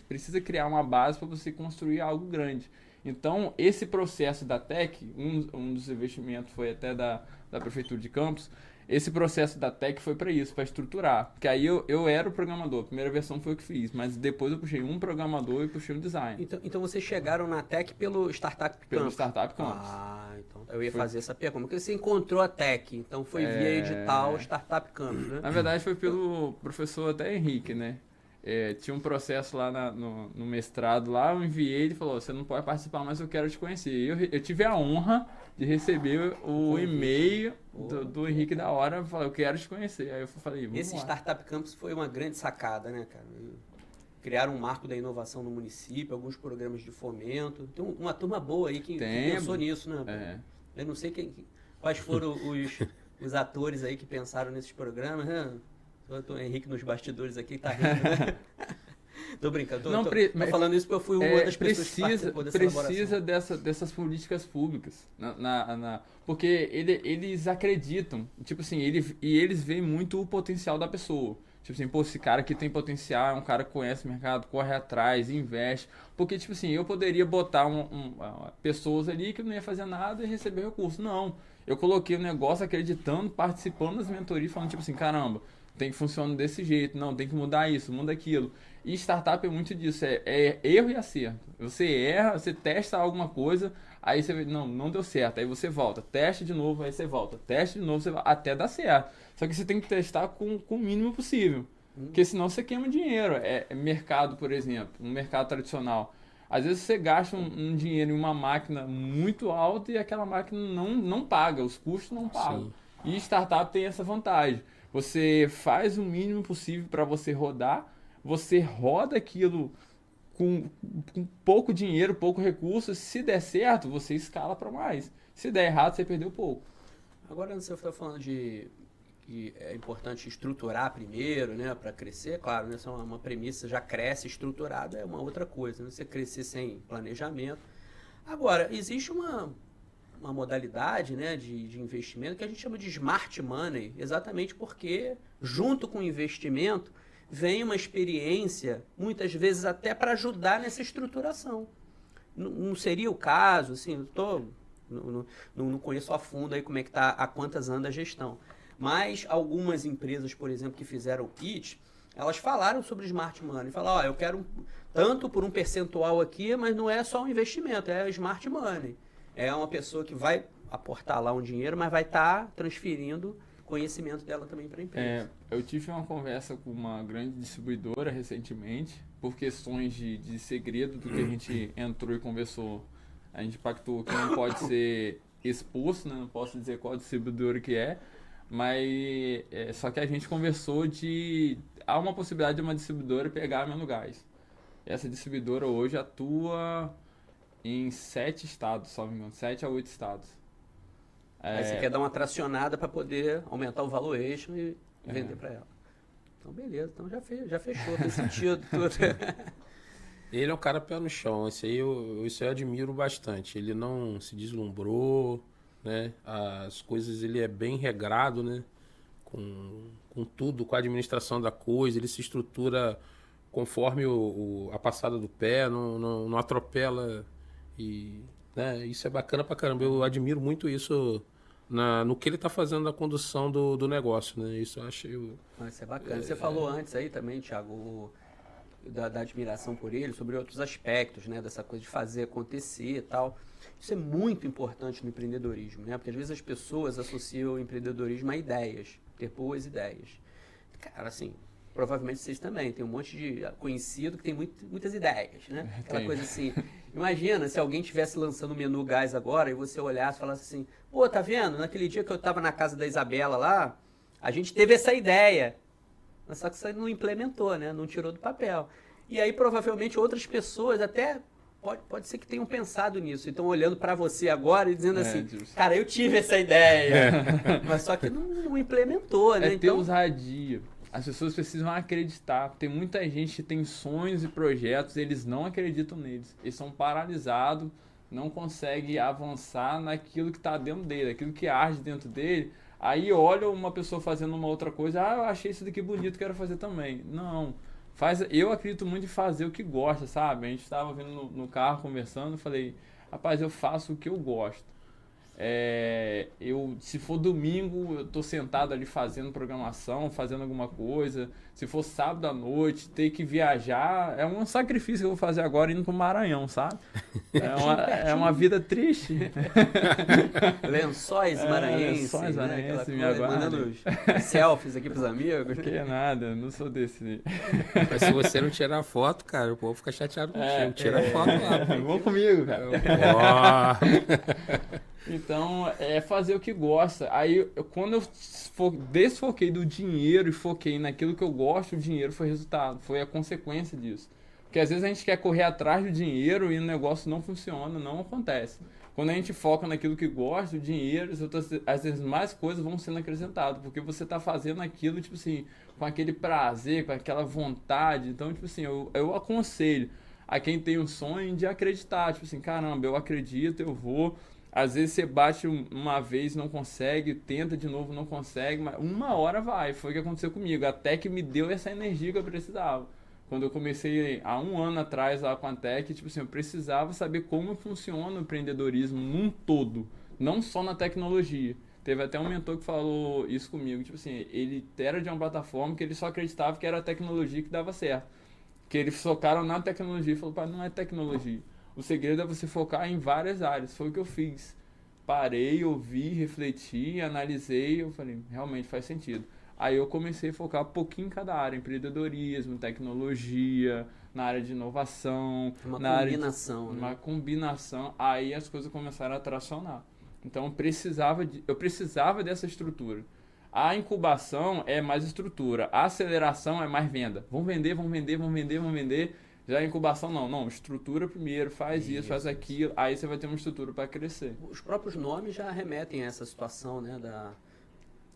B: precisa criar uma base para você construir algo grande. Então, esse processo da TEC, um, um dos investimentos foi até da, da Prefeitura de Campos, esse processo da Tech foi para isso, para estruturar. Porque aí eu, eu era o programador, a primeira versão foi o que fiz, mas depois eu puxei um programador e puxei um design.
A: Então, então vocês chegaram na Tech pelo Startup Campus?
B: Pelo Startup Campus.
A: Ah, então eu ia foi. fazer essa pergunta. Como que você encontrou a Tech? Então foi é... via edital Startup Campus, né?
B: Na verdade foi pelo professor até Henrique, né? É, tinha um processo lá na, no, no, mestrado lá, eu enviei, ele falou, você não pode participar, mas eu quero te conhecer. Eu, eu tive a honra de receber o e-mail do, do, Henrique da hora, falou, eu quero te conhecer. Aí eu falei, vamos
A: Esse
B: lá.
A: Startup Campus foi uma grande sacada, né, cara? Criaram um marco da inovação no município, alguns programas de fomento. Tem uma turma boa aí que, pensou nisso, né? É. Eu não sei quem, quais foram os, <laughs> os atores aí que pensaram nesses programas, né? O Henrique nos bastidores aqui tá rindo. Né? <laughs> tô brincando, tô, não, tô, pre, tô falando isso porque eu fui uma é, das pessoas
B: precisa,
A: que
B: dessa Precisa dessa, dessas políticas públicas. Na, na, na, porque ele, eles acreditam, tipo assim, ele, e eles veem muito o potencial da pessoa. Tipo assim, pô, esse cara aqui tem potencial, é um cara que conhece o mercado, corre atrás, investe. Porque, tipo assim, eu poderia botar um, um, pessoas ali que não ia fazer nada e receber recurso. Não. Eu coloquei o negócio acreditando, participando das mentorias, falando, tipo assim, caramba, tem que funcionar desse jeito, não, tem que mudar isso, muda aquilo. E startup é muito disso, é, é, erro e acerto. Você erra, você testa alguma coisa, aí você vê, não, não deu certo, aí você volta, teste de novo, aí você volta, teste de novo, você volta, até dar certo. Só que você tem que testar com, com o mínimo possível, hum. porque senão você queima dinheiro. É, é, mercado, por exemplo, um mercado tradicional. Às vezes você gasta um, um, dinheiro em uma máquina muito alta e aquela máquina não, não paga, os custos não pagam. Sim. E startup tem essa vantagem. Você faz o mínimo possível para você rodar, você roda aquilo com, com, pouco dinheiro, pouco recurso. Se der certo, você escala para mais. Se der errado, você perdeu pouco.
A: Agora você está falando de que é importante estruturar primeiro, né, para crescer. Claro, né, essa é uma, uma premissa, já cresce estruturada, é uma outra coisa. Né? Você crescer sem planejamento. Agora, existe uma uma modalidade né, de, de investimento que a gente chama de smart money, exatamente porque, junto com o investimento, vem uma experiência, muitas vezes até para ajudar nessa estruturação. não seria o caso, assim, tô, não, não, não conheço a fundo aí como é que está, a quantas anda a gestão. Mas algumas empresas, por exemplo, que fizeram o kit, elas falaram sobre smart money. Falaram, ó, eu quero tanto por um percentual aqui, mas não é só um investimento, é smart money. É uma pessoa que vai aportar lá um dinheiro, mas vai estar tá transferindo conhecimento dela também para a empresa.
B: É, eu tive uma conversa com uma grande distribuidora recentemente, por questões de, de segredo do que a gente entrou e conversou. A gente pactou que não pode <coughs> ser exposto, né? não posso dizer qual distribuidora que é, mas é, só que a gente conversou de há uma possibilidade de uma distribuidora pegar meu gás. Essa distribuidora hoje atua em sete estados, só me engano, sete a oito estados.
A: Aí você é. quer dar uma tracionada para poder aumentar o valuation e é. vender para ela. Então, beleza. Então, já, fez, já fechou. Tem sentido <laughs> tudo.
C: Ele é um cara pé no chão. Isso aí eu, isso eu admiro bastante. Ele não se deslumbrou, né? As coisas, ele é bem regrado, né? Com, com tudo, com a administração da coisa. Ele se estrutura conforme o, o a passada do pé, não, não, não atropela. E né? isso é bacana pra caramba. Eu admiro muito isso na, no que ele está fazendo na condução do, do negócio, né? Isso eu achei.
A: Isso é bacana. Você é, falou antes aí também, Thiago, da, da, admiração por ele, sobre outros aspectos, né? Dessa coisa de fazer acontecer e tal. Isso é muito importante no empreendedorismo, né? Porque às vezes as pessoas associam o empreendedorismo a ideias, ter boas ideias. Cara, assim, provavelmente vocês também. Tem um monte de conhecido que tem muito, muitas ideias, né? <laughs> Aquela coisa assim. Imagina se alguém estivesse lançando o menu gás agora e você olhasse e falasse assim: pô, tá vendo? Naquele dia que eu estava na casa da Isabela lá, a gente teve essa ideia. Mas só que você não implementou, né? Não tirou do papel. E aí provavelmente outras pessoas até pode, pode ser que tenham pensado nisso. Então, olhando para você agora e dizendo é, assim, justo. cara, eu tive essa ideia. <laughs> Mas só que não, não implementou, né?
B: É ter então, ousadia. As pessoas precisam acreditar. Tem muita gente que tem sonhos e projetos, eles não acreditam neles. Eles são paralisados, não conseguem avançar naquilo que está dentro dele, aquilo que arde dentro dele. Aí olha uma pessoa fazendo uma outra coisa, ah, eu achei isso daqui bonito, quero fazer também. Não. Faz, eu acredito muito em fazer o que gosta, sabe? A gente estava vindo no, no carro conversando, falei, rapaz, eu faço o que eu gosto. É, eu, se for domingo, eu tô sentado ali fazendo programação, fazendo alguma coisa. Se for sábado à noite, ter que viajar, é um sacrifício que eu vou fazer agora indo pro Maranhão, sabe? É uma, é uma vida triste. <laughs>
A: lençóis maranhenses. É, lençóis né? maranhenses, me Mandando selfies aqui pros amigos.
B: Que é nada, não sou desse.
C: Mas se você não tirar foto, cara, o povo fica chateado contigo. É, Tira é, foto lá. <laughs>
B: Vamos comigo, cara. Oh. <laughs> Então, é fazer o que gosta. Aí, quando eu desfoquei do dinheiro e foquei naquilo que eu gosto, o dinheiro foi resultado, foi a consequência disso. Porque às vezes a gente quer correr atrás do dinheiro e o negócio não funciona, não acontece. Quando a gente foca naquilo que gosta, o dinheiro, às vezes mais coisas vão sendo acrescentadas, porque você está fazendo aquilo, tipo assim, com aquele prazer, com aquela vontade. Então, tipo assim, eu, eu aconselho a quem tem um sonho de acreditar, tipo assim, caramba, eu acredito, eu vou às vezes você bate uma vez, não consegue, tenta de novo, não consegue, mas uma hora vai. Foi o que aconteceu comigo. Até que me deu essa energia que eu precisava. Quando eu comecei há um ano atrás lá com a Tech, tipo assim, eu precisava saber como funciona o empreendedorismo num todo, não só na tecnologia. Teve até um mentor que falou isso comigo, tipo assim, ele era de uma plataforma que ele só acreditava que era a tecnologia que dava certo. Que eles focaram na tecnologia e falou, pai, não é tecnologia. O segredo é você focar em várias áreas. Foi o que eu fiz. Parei, ouvi, refleti, analisei, eu falei, realmente faz sentido. Aí eu comecei a focar um pouquinho em cada área, empreendedorismo, tecnologia, na área de inovação,
A: uma
B: na
A: combinação,
B: área
A: de,
B: né? uma combinação. Aí as coisas começaram a tracionar. Então eu precisava de, eu precisava dessa estrutura. A incubação é mais estrutura, a aceleração é mais venda. Vamos vender, vamos vender, vamos vender, vamos vender. Já a incubação não, não, estrutura primeiro, faz isso, isso faz aquilo, aí você vai ter uma estrutura para crescer.
A: Os próprios nomes já remetem a essa situação, né, da,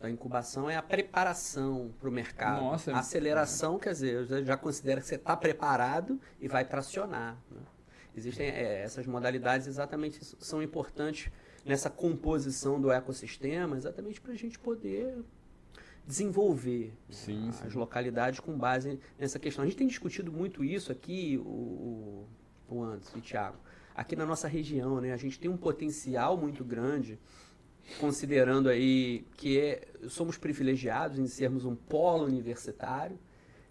A: da incubação é a preparação para o mercado. Nossa, a aceleração, é. quer dizer, já, já considera que você está preparado e vai tracionar. Né? Existem é, essas modalidades exatamente são importantes nessa composição do ecossistema, exatamente para a gente poder desenvolver sim, as sim. localidades com base nessa questão. A gente tem discutido muito isso aqui, o, o Anderson e o Thiago. aqui na nossa região, né? A gente tem um potencial muito grande, considerando aí que é, somos privilegiados em sermos um polo universitário.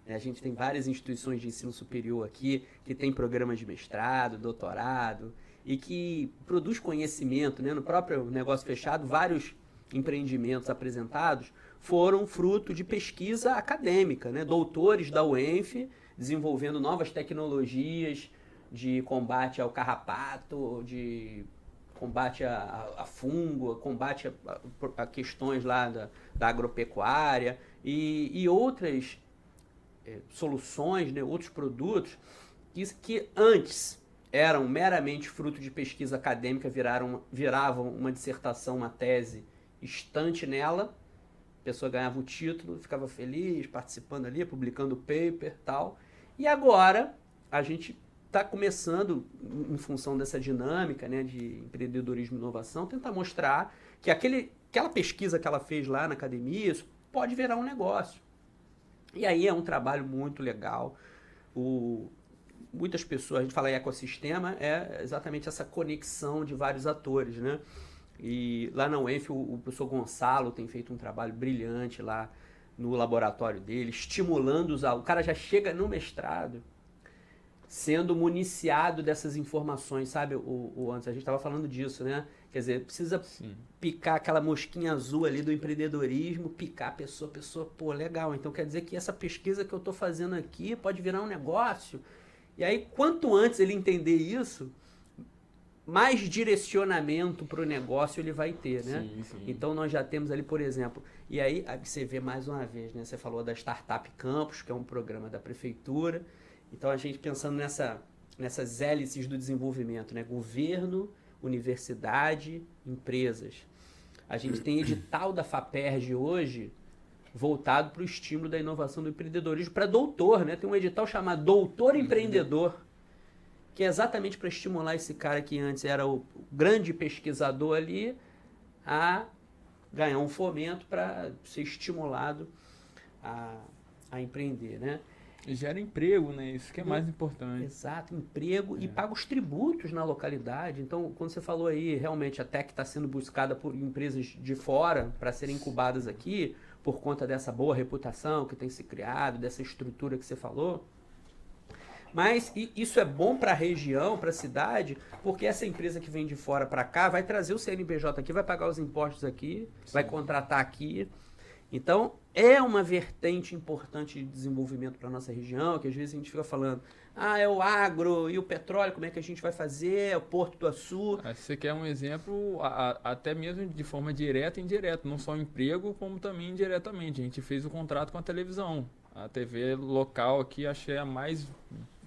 A: Né? A gente tem várias instituições de ensino superior aqui que tem programas de mestrado, doutorado e que produz conhecimento, né? No próprio negócio fechado, vários empreendimentos apresentados foram fruto de pesquisa acadêmica, né? Doutores da UENF desenvolvendo novas tecnologias de combate ao carrapato, de combate a, a fungo, combate a, a, questões lá da, da agropecuária e, e outras é, soluções, né, outros produtos que, que antes eram meramente fruto de pesquisa acadêmica, viraram, viravam uma dissertação, uma tese estante nela, a pessoa ganhava o título, ficava feliz, participando ali, publicando paper tal. E agora a gente está começando, em função dessa dinâmica né, de empreendedorismo e inovação, tentar mostrar que aquele, aquela pesquisa que ela fez lá na academia isso pode virar um negócio. E aí é um trabalho muito legal. O, muitas pessoas, a gente fala em ecossistema, é exatamente essa conexão de vários atores, né? E lá na UENF, o, o professor Gonçalo tem feito um trabalho brilhante lá no laboratório dele, estimulando os alunos. O cara já chega no mestrado sendo municiado dessas informações, sabe? O, o antes a gente estava falando disso, né? Quer dizer, precisa Sim. picar aquela mosquinha azul ali do empreendedorismo, picar a pessoa, a pessoa, pô, legal. Então quer dizer que essa pesquisa que eu estou fazendo aqui pode virar um negócio. E aí, quanto antes ele entender isso, mais direcionamento para o negócio ele vai ter, né? Sim, sim. Então nós já temos ali, por exemplo, e aí você vê mais uma vez, né? Você falou da Startup Campus, que é um programa da prefeitura. Então a gente pensando nessa, nessas hélices do desenvolvimento, né? Governo, universidade, empresas. A gente tem edital da FAPERJ hoje voltado para o estímulo da inovação do empreendedorismo para doutor, né? Tem um edital chamado Doutor Empreendedor, que é exatamente para estimular esse cara que antes era o grande pesquisador ali a ganhar um fomento para ser estimulado a, a empreender, né?
B: E gera emprego, né? Isso que é mais importante.
A: Exato, emprego é. e paga os tributos na localidade. Então, quando você falou aí, realmente a tech está sendo buscada por empresas de fora para serem incubadas aqui, por conta dessa boa reputação que tem se criado, dessa estrutura que você falou. Mas isso é bom para a região, para a cidade, porque essa empresa que vem de fora para cá vai trazer o CNPJ aqui, vai pagar os impostos aqui, Sim. vai contratar aqui. Então, é uma vertente importante de desenvolvimento para a nossa região, que às vezes a gente fica falando, ah, é o agro e o petróleo, como é que a gente vai fazer, é o Porto do Açu.
B: Ah, você quer um exemplo, a, a, até mesmo de forma direta e indireta, não só emprego, como também indiretamente. A gente fez o contrato com a televisão. A TV local aqui achei a mais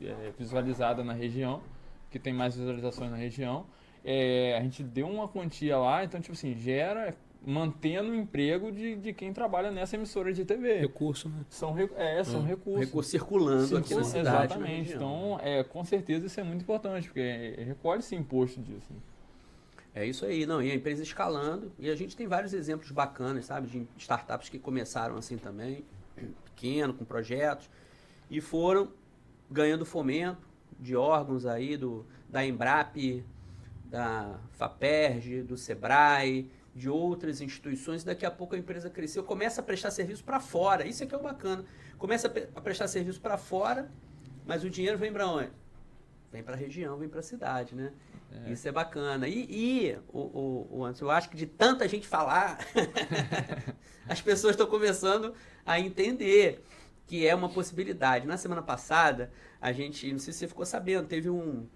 B: é, visualizada na região, que tem mais visualizações na região. É, a gente deu uma quantia lá, então, tipo assim, gera mantendo o emprego de, de quem trabalha nessa emissora de TV.
C: Recurso, né?
B: São, é, são hum. recursos.
A: Recurso circulando Circula, aqui na cidade.
B: Exatamente. Então, é, com certeza isso é muito importante, porque recolhe-se imposto disso. Né?
A: É isso aí, não, e a empresa escalando, e a gente tem vários exemplos bacanas, sabe, de startups que começaram assim também, pequeno, com projetos, e foram ganhando fomento de órgãos aí, do, da Embrap, da FAPERJ, do SEBRAE, de outras instituições, daqui a pouco a empresa cresceu, começa a prestar serviço para fora. Isso é que é o bacana. Começa a prestar serviço para fora, mas o dinheiro vem para onde? Vem para a região, vem para a cidade, né? É. Isso é bacana. E, e o, o, o Anderson, eu acho que de tanta gente falar, <laughs> as pessoas estão começando a entender que é uma possibilidade. Na semana passada, a gente, não sei se você ficou sabendo, teve um,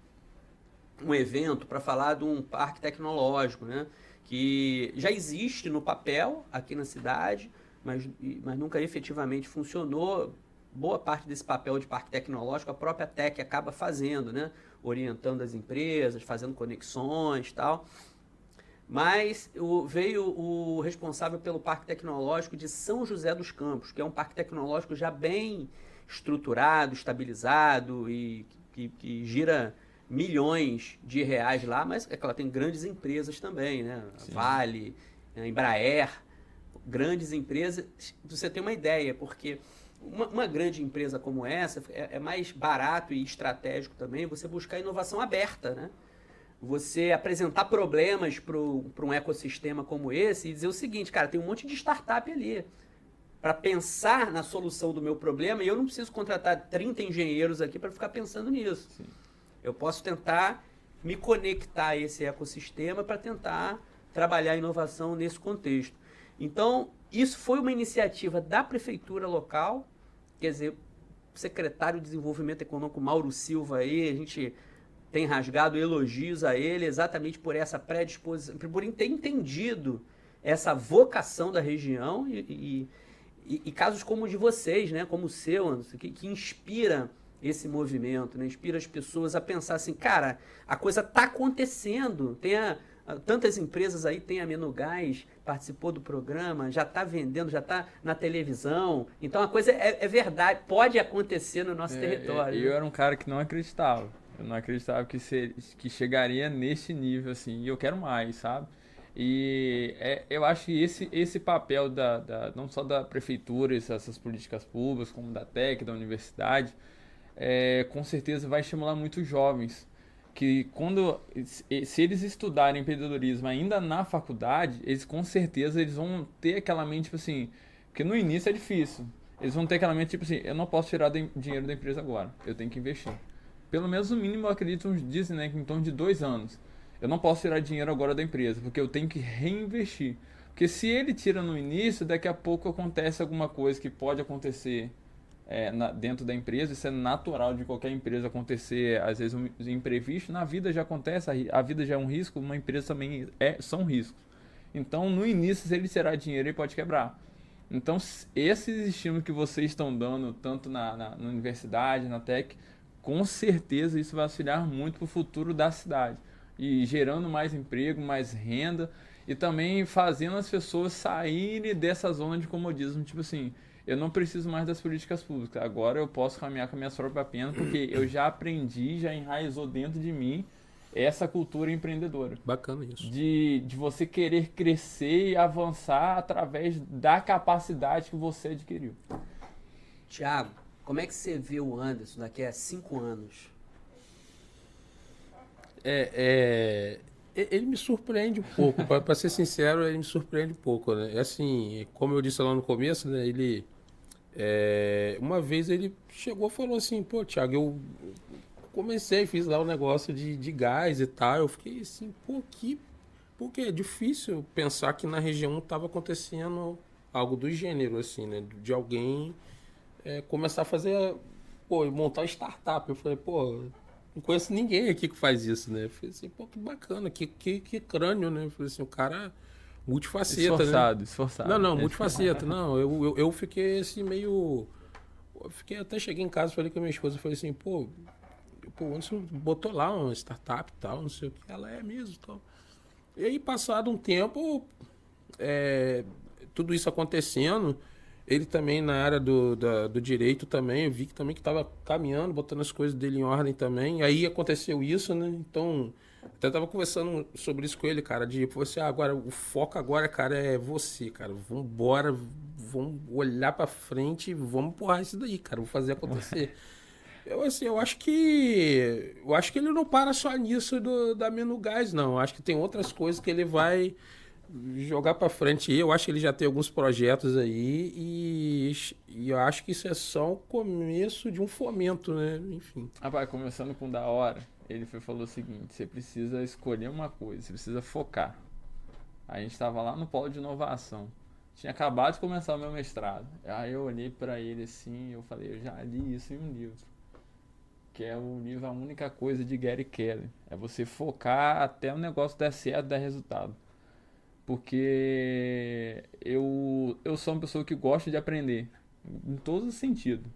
A: um evento para falar de um parque tecnológico, né? Que já existe no papel aqui na cidade, mas, mas nunca efetivamente funcionou. Boa parte desse papel de parque tecnológico a própria Tech acaba fazendo, né? Orientando as empresas, fazendo conexões tal. Mas o, veio o responsável pelo Parque Tecnológico de São José dos Campos, que é um parque tecnológico já bem estruturado, estabilizado e que, que gira milhões de reais lá, mas é claro, tem grandes empresas também, né? Sim. Vale, Embraer, grandes empresas. Você tem uma ideia, porque uma, uma grande empresa como essa é, é, mais barato e estratégico também você buscar inovação aberta, né? você apresentar problemas para um ecossistema como esse e dizer o seguinte, cara, tem um monte de startup ali para pensar na solução do meu problema e eu não preciso contratar 30 engenheiros aqui para ficar pensando nisso. Sim. Eu posso tentar me conectar a esse ecossistema para tentar trabalhar a inovação nesse contexto. Então, isso foi uma iniciativa da prefeitura local, quer dizer, o secretário de Desenvolvimento Econômico Mauro Silva aí, a gente tem rasgado elogios a ele exatamente por essa predisposição, por ter entendido essa vocação da região e, e, e casos como o de vocês, né, como o seu, Anderson, que, que inspira esse movimento, né, inspira as pessoas a pensar assim, cara, a coisa está acontecendo, tem a, tantas empresas aí, tem a Menugás, participou do programa, já está vendendo, já está na televisão. Então a coisa é, é, verdade, pode acontecer no nosso é, território.
B: Eu, eu era um cara que não acreditava. Eu não acreditava que, ser, que chegaria nesse nível, assim, e eu quero mais, sabe? E é, eu acho que esse, esse papel da, da, não só da prefeitura, essas políticas públicas, como da TEC, da universidade, é, com certeza vai estimular muitos jovens. Que quando, se eles estudarem empreendedorismo ainda na faculdade, eles com certeza eles vão ter aquela mente, tipo assim, porque no início é difícil. Eles vão ter aquela mente, tipo assim, eu não posso tirar dinheiro da empresa agora, eu tenho que investir pelo menos no mínimo, eu acredito, uns dizem, né, em torno de dois anos. Eu não posso tirar dinheiro agora da empresa, porque eu tenho que reinvestir. Porque se ele tira no início, daqui a pouco acontece alguma coisa que pode acontecer é, na, dentro da empresa. Isso é natural de qualquer empresa acontecer, às vezes, um imprevisto. Na vida já acontece, a, a vida já é um risco, uma empresa também é, são riscos. Então, no início, se ele tirar dinheiro, ele pode quebrar. Então, esses estímulos que vocês estão dando, tanto na, na, na universidade, na tech, com certeza isso vai auxiliar muito para o futuro da cidade e gerando mais emprego, mais renda e também fazendo as pessoas saírem dessa zona de comodismo, tipo assim, eu não preciso mais das políticas públicas, agora eu posso caminhar com a minha própria pena porque eu já aprendi, já enraizou dentro de mim essa cultura empreendedora.
C: Bacana isso.
B: De, de você querer crescer e avançar através da capacidade que você adquiriu.
A: Tiago, como é que você vê o Anderson daqui a cinco anos?
C: É, é, ele me surpreende um pouco, para ser sincero, ele me surpreende um pouco, né? É assim, como eu disse lá no começo, né? Ele é, uma vez ele chegou e falou assim, pô, Thiago, eu comecei, fiz lá o um negócio de, de gás e tal. Eu fiquei assim, pô, que. Porque é difícil pensar que na região estava acontecendo algo do gênero, assim, né? De alguém é, começar a fazer, pô, montar startup. Eu falei, pô, não conheço ninguém aqui que faz isso, né? Eu falei assim, pô, que bacana, que, que, que crânio, né? Eu falei assim, o cara multifaceta,
B: esforçado,
C: né?
B: Esforçado,
C: Não, não, multifaceta. <laughs> não, eu, eu, eu, fiquei assim meio... Eu fiquei, até cheguei em casa, falei com a minha esposa, falei assim, pô, pô, você botou lá uma startup e tal, não sei o que. Ela é mesmo tal. E aí, passado um tempo, é, tudo isso acontecendo ele também na área do, da, do direito também, eu vi que também que estava caminhando, botando as coisas dele em ordem também. Aí aconteceu isso, né? Então, até tava conversando sobre isso com ele, cara, de você, ah, agora o foco agora, cara, é você, cara. Vamos embora, vamos olhar para frente, vamos empurrar isso daí, cara, vou fazer acontecer. <laughs> Eu, assim, eu acho que. Eu acho que ele não para só nisso do, da Menu Gás, não. Eu acho que tem outras coisas que ele vai jogar para frente. Eu acho que ele já tem alguns projetos aí e, e, eu acho que isso é só o começo de um fomento, né? Enfim.
B: Rapaz, começando com da hora, ele falou o seguinte: você precisa escolher uma coisa, você precisa focar. A gente estava lá no polo de inovação. Tinha acabado de começar o meu mestrado. Aí eu olhei para ele assim, eu falei, eu já li isso em um livro. Que é o livro A Única Coisa de Gary Kelly. É você focar até o negócio dar certo, dar resultado porque eu, eu sou uma pessoa que gosta de aprender, em todos os sentidos.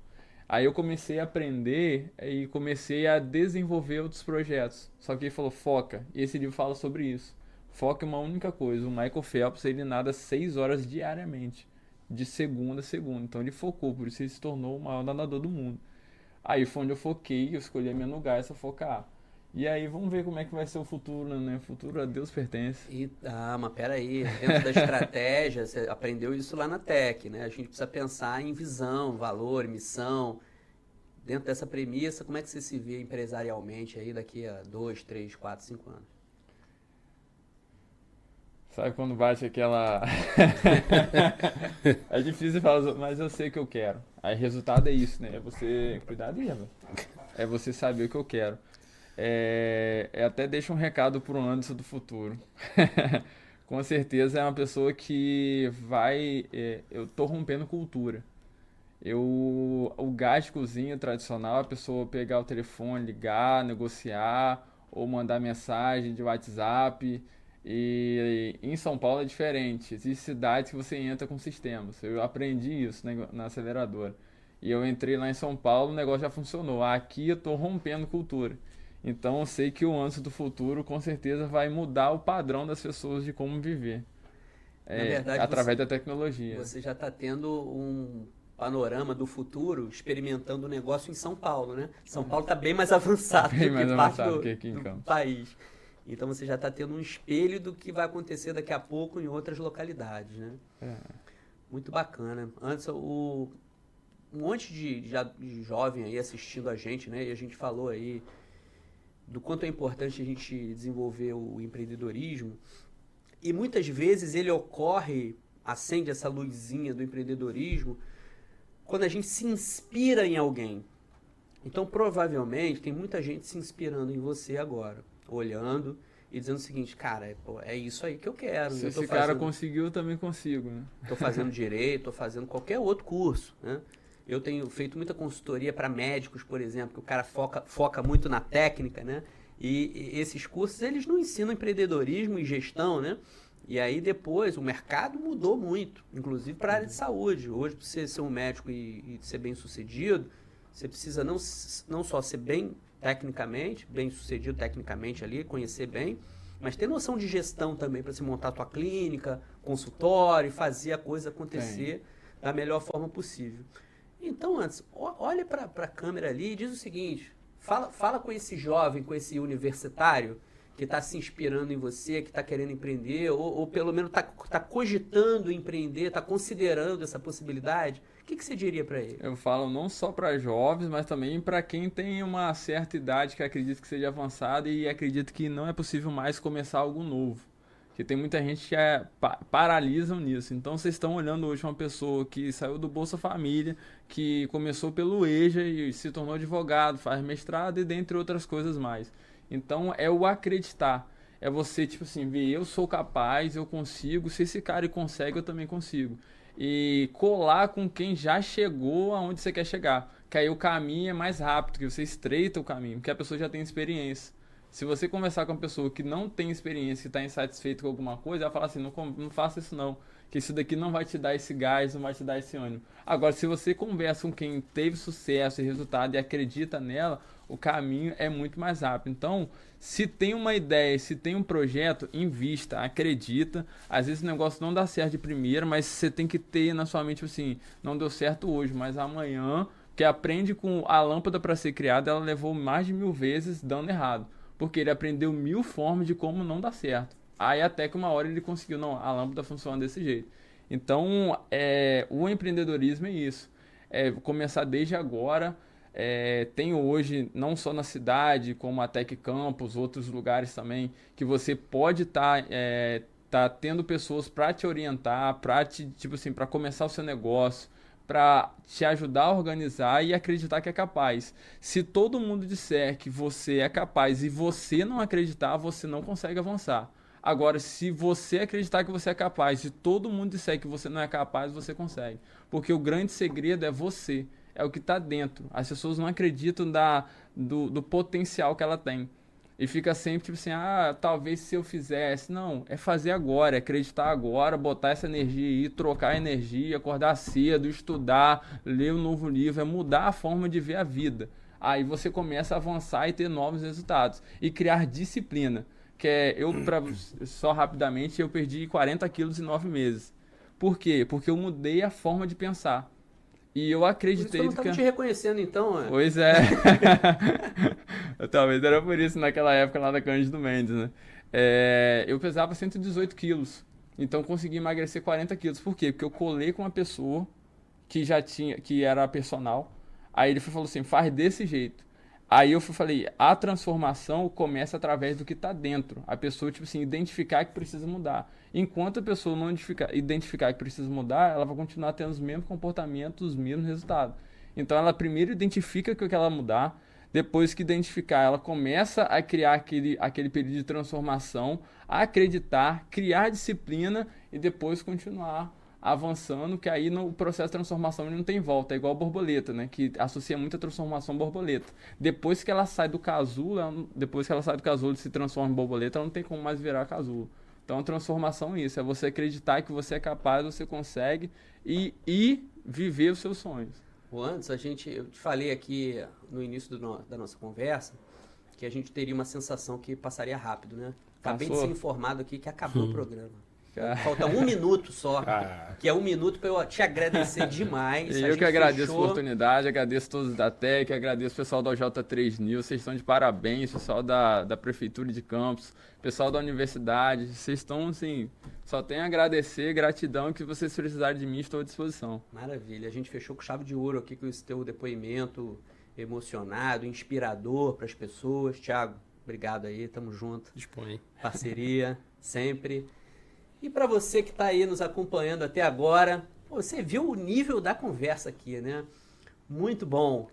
B: Aí eu comecei a aprender e comecei a desenvolver outros projetos. Só que ele falou, foca. E esse livro fala sobre isso. Foca em uma única coisa. O Michael Phelps, ele nada 6 horas diariamente. De segunda a segunda. Então ele focou, por isso ele se tornou o maior nadador do mundo. Aí foi onde eu foquei, eu escolhi a minha lugar, essa focar. E aí vamos ver como é que vai ser o futuro, né? O futuro a Deus pertence.
A: E, ah, mas peraí, dentro da estratégia, você aprendeu isso lá na Tech, né? A gente precisa pensar em visão, valor, missão. dentro dessa premissa, como é que você se vê empresarialmente aí daqui a dois, três, quatro, cinco anos?
B: Sabe quando bate aquela. <laughs> é difícil falar, mas eu sei o que eu quero. Aí resultado é isso, né? É você. Cuidado aí, É você saber o que eu quero. É, é até deixa um recado para o Anderson do futuro. <laughs> Com certeza é uma pessoa que vai. É, eu tô rompendo cultura. Eu, o gás cozinha tradicional, a pessoa pegar o telefone, ligar, negociar ou mandar mensagem de WhatsApp e em São Paulo é diferente. Existem cidades que você entra com sistemas. Eu aprendi isso na aceleradora. E eu entrei lá em São Paulo, o negócio já funcionou. Aqui eu estou rompendo cultura. Então eu sei que o antes do futuro com certeza vai mudar o padrão das pessoas de como viver. É, verdade, através você, da tecnologia.
A: Você já está tendo um panorama do futuro experimentando o negócio em São Paulo, né? São Paulo está bem mais avançado bem do mais que avançado parte do, que aqui em do país. Então você já está tendo um espelho do que vai acontecer daqui a pouco em outras localidades, né? É. Muito bacana. Antes, o, um monte de, de, de, jovem aí assistindo a gente, né? E a gente falou aí do quanto é importante a gente desenvolver o empreendedorismo. E muitas vezes ele ocorre, acende essa luzinha do empreendedorismo, quando a gente se inspira em alguém. Então, provavelmente, tem muita gente se inspirando em você agora olhando e dizendo o seguinte, cara, pô, é isso aí que eu quero.
B: Se
A: eu
B: esse cara conseguiu, eu também consigo, né?
A: Estou fazendo direito, estou fazendo qualquer outro curso, né? Eu tenho feito muita consultoria para médicos, por exemplo, que o cara foca, foca muito na técnica, né? E, e esses cursos, eles não ensinam empreendedorismo e gestão, né? E aí depois o mercado mudou muito, inclusive para a área de saúde. Hoje, para você ser um médico e, e ser bem sucedido, você precisa não, não só ser bem tecnicamente, bem sucedido tecnicamente ali, conhecer bem, mas ter noção de gestão também para se montar a tua clínica, consultório, fazer a coisa acontecer Tem. da melhor forma possível. Então, antes, olha para a câmera ali e diz o seguinte: fala, fala com esse jovem, com esse universitário que está se inspirando em você, que está querendo empreender, ou, ou pelo menos está tá cogitando empreender, está considerando essa possibilidade. O que, que você diria para ele?
B: Eu falo não só para jovens, mas também para quem tem uma certa idade que acredita que seja avançada e acredita que não é possível mais começar algo novo. Porque tem muita gente que é, pa nisso. Então vocês estão olhando hoje uma pessoa que saiu do Bolsa Família, que começou pelo EJA e se tornou advogado, faz mestrado e dentre outras coisas mais. Então é o acreditar. É você, tipo assim, ver, eu sou capaz, eu consigo, se esse cara consegue, eu também consigo e colar com quem já chegou aonde você quer chegar. Que aí o caminho é mais rápido, que você estreita o caminho, porque a pessoa já tem experiência. Se você conversar com uma pessoa que não tem experiência, que está insatisfeito com alguma coisa, ela fala assim, não, não faça isso não, que isso daqui não vai te dar esse gás, não vai te dar esse ânimo. Agora, se você conversa com quem teve sucesso e resultado e acredita nela, o caminho é muito mais rápido. Então, se tem uma ideia, se tem um projeto, invista, acredita. Às vezes o negócio não dá certo de primeira, mas você tem que ter na sua mente tipo assim, não deu certo hoje, mas amanhã, que aprende com a lâmpada para ser criada, ela levou mais de mil vezes dando errado. Porque ele aprendeu mil formas de como não dar certo. Aí até que uma hora ele conseguiu, não, a lâmpada funciona desse jeito. Então, é, o empreendedorismo é isso. É começar desde agora, é, tem hoje, não só na cidade, como a Tech Campus, outros lugares também, que você pode estar tá, é, tá tendo pessoas para te orientar, para tipo assim, para começar o seu negócio, para te ajudar a organizar e acreditar que é capaz. Se todo mundo disser que você é capaz e você não acreditar, você não consegue avançar. Agora, se você acreditar que você é capaz e todo mundo disser que você não é capaz, você consegue. Porque o grande segredo é você é o que está dentro. As pessoas não acreditam da, do, do potencial que ela tem. E fica sempre tipo assim, ah, talvez se eu fizesse. Não, é fazer agora, é acreditar agora, botar essa energia aí, trocar energia, acordar cedo, estudar, ler um novo livro, é mudar a forma de ver a vida. Aí você começa a avançar e ter novos resultados. E criar disciplina. Que é, eu, pra, <clears throat> só rapidamente, eu perdi 40 quilos em 9 meses. Por quê? Porque eu mudei a forma de pensar. E eu acreditei
A: por isso que eu não que... te reconhecendo então,
B: é. Pois é. <laughs> <laughs> Talvez era por isso naquela época lá da Cândido Mendes, né? É... eu pesava 118 quilos. Então consegui emagrecer 40 quilos. Por quê? Porque eu colei com uma pessoa que já tinha, que era personal. Aí ele falou assim, faz desse jeito. Aí eu falei, a transformação começa através do que está dentro. A pessoa, tipo assim, identificar que precisa mudar. Enquanto a pessoa não identificar, que precisa mudar, ela vai continuar tendo os mesmos comportamentos, os mesmos resultados. Então ela primeiro identifica que quero mudar, depois que identificar, ela começa a criar aquele, aquele período de transformação, acreditar, criar disciplina e depois continuar avançando, que aí no processo de transformação ele não tem volta, é igual a borboleta, né? Que associa muito a transformação borboleta. Depois que ela sai do casulo, depois que ela sai do casulo e se transforma em borboleta, ela não tem como mais virar casulo. Então a transformação é isso, é você acreditar que você é capaz, você consegue e, e viver os seus sonhos.
A: O antes, a gente, eu te falei aqui no início no, da nossa conversa que a gente teria uma sensação que passaria rápido, né? Acabei Passou. de ser informado aqui que acabou hum. o <laughs> programa. Falta um minuto só, ah. que é um minuto para eu te agradecer demais.
B: eu que agradeço fechou. a oportunidade, agradeço todos da TEC, agradeço o pessoal da J3 News, vocês estão de parabéns, pessoal da, da Prefeitura de Campos, pessoal da universidade, vocês estão assim, só tenho a agradecer, gratidão, que vocês precisarem de mim, estou à disposição.
A: Maravilha, a gente fechou com chave de ouro aqui com esse teu depoimento emocionado, inspirador para as pessoas. Tiago, obrigado aí, tamo junto.
C: Dispõe.
A: Parceria, sempre. E para você que está aí nos acompanhando até agora, você viu o nível da conversa aqui, né? Muito bom.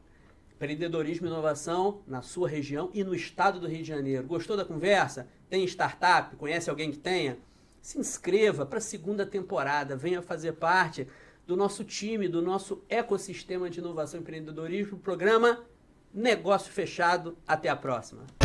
A: Empreendedorismo e inovação na sua região e no estado do Rio de Janeiro. Gostou da conversa? Tem startup? Conhece alguém que tenha? Se inscreva para a segunda temporada. Venha fazer parte do nosso time, do nosso ecossistema de inovação e empreendedorismo. Programa Negócio Fechado. Até a próxima.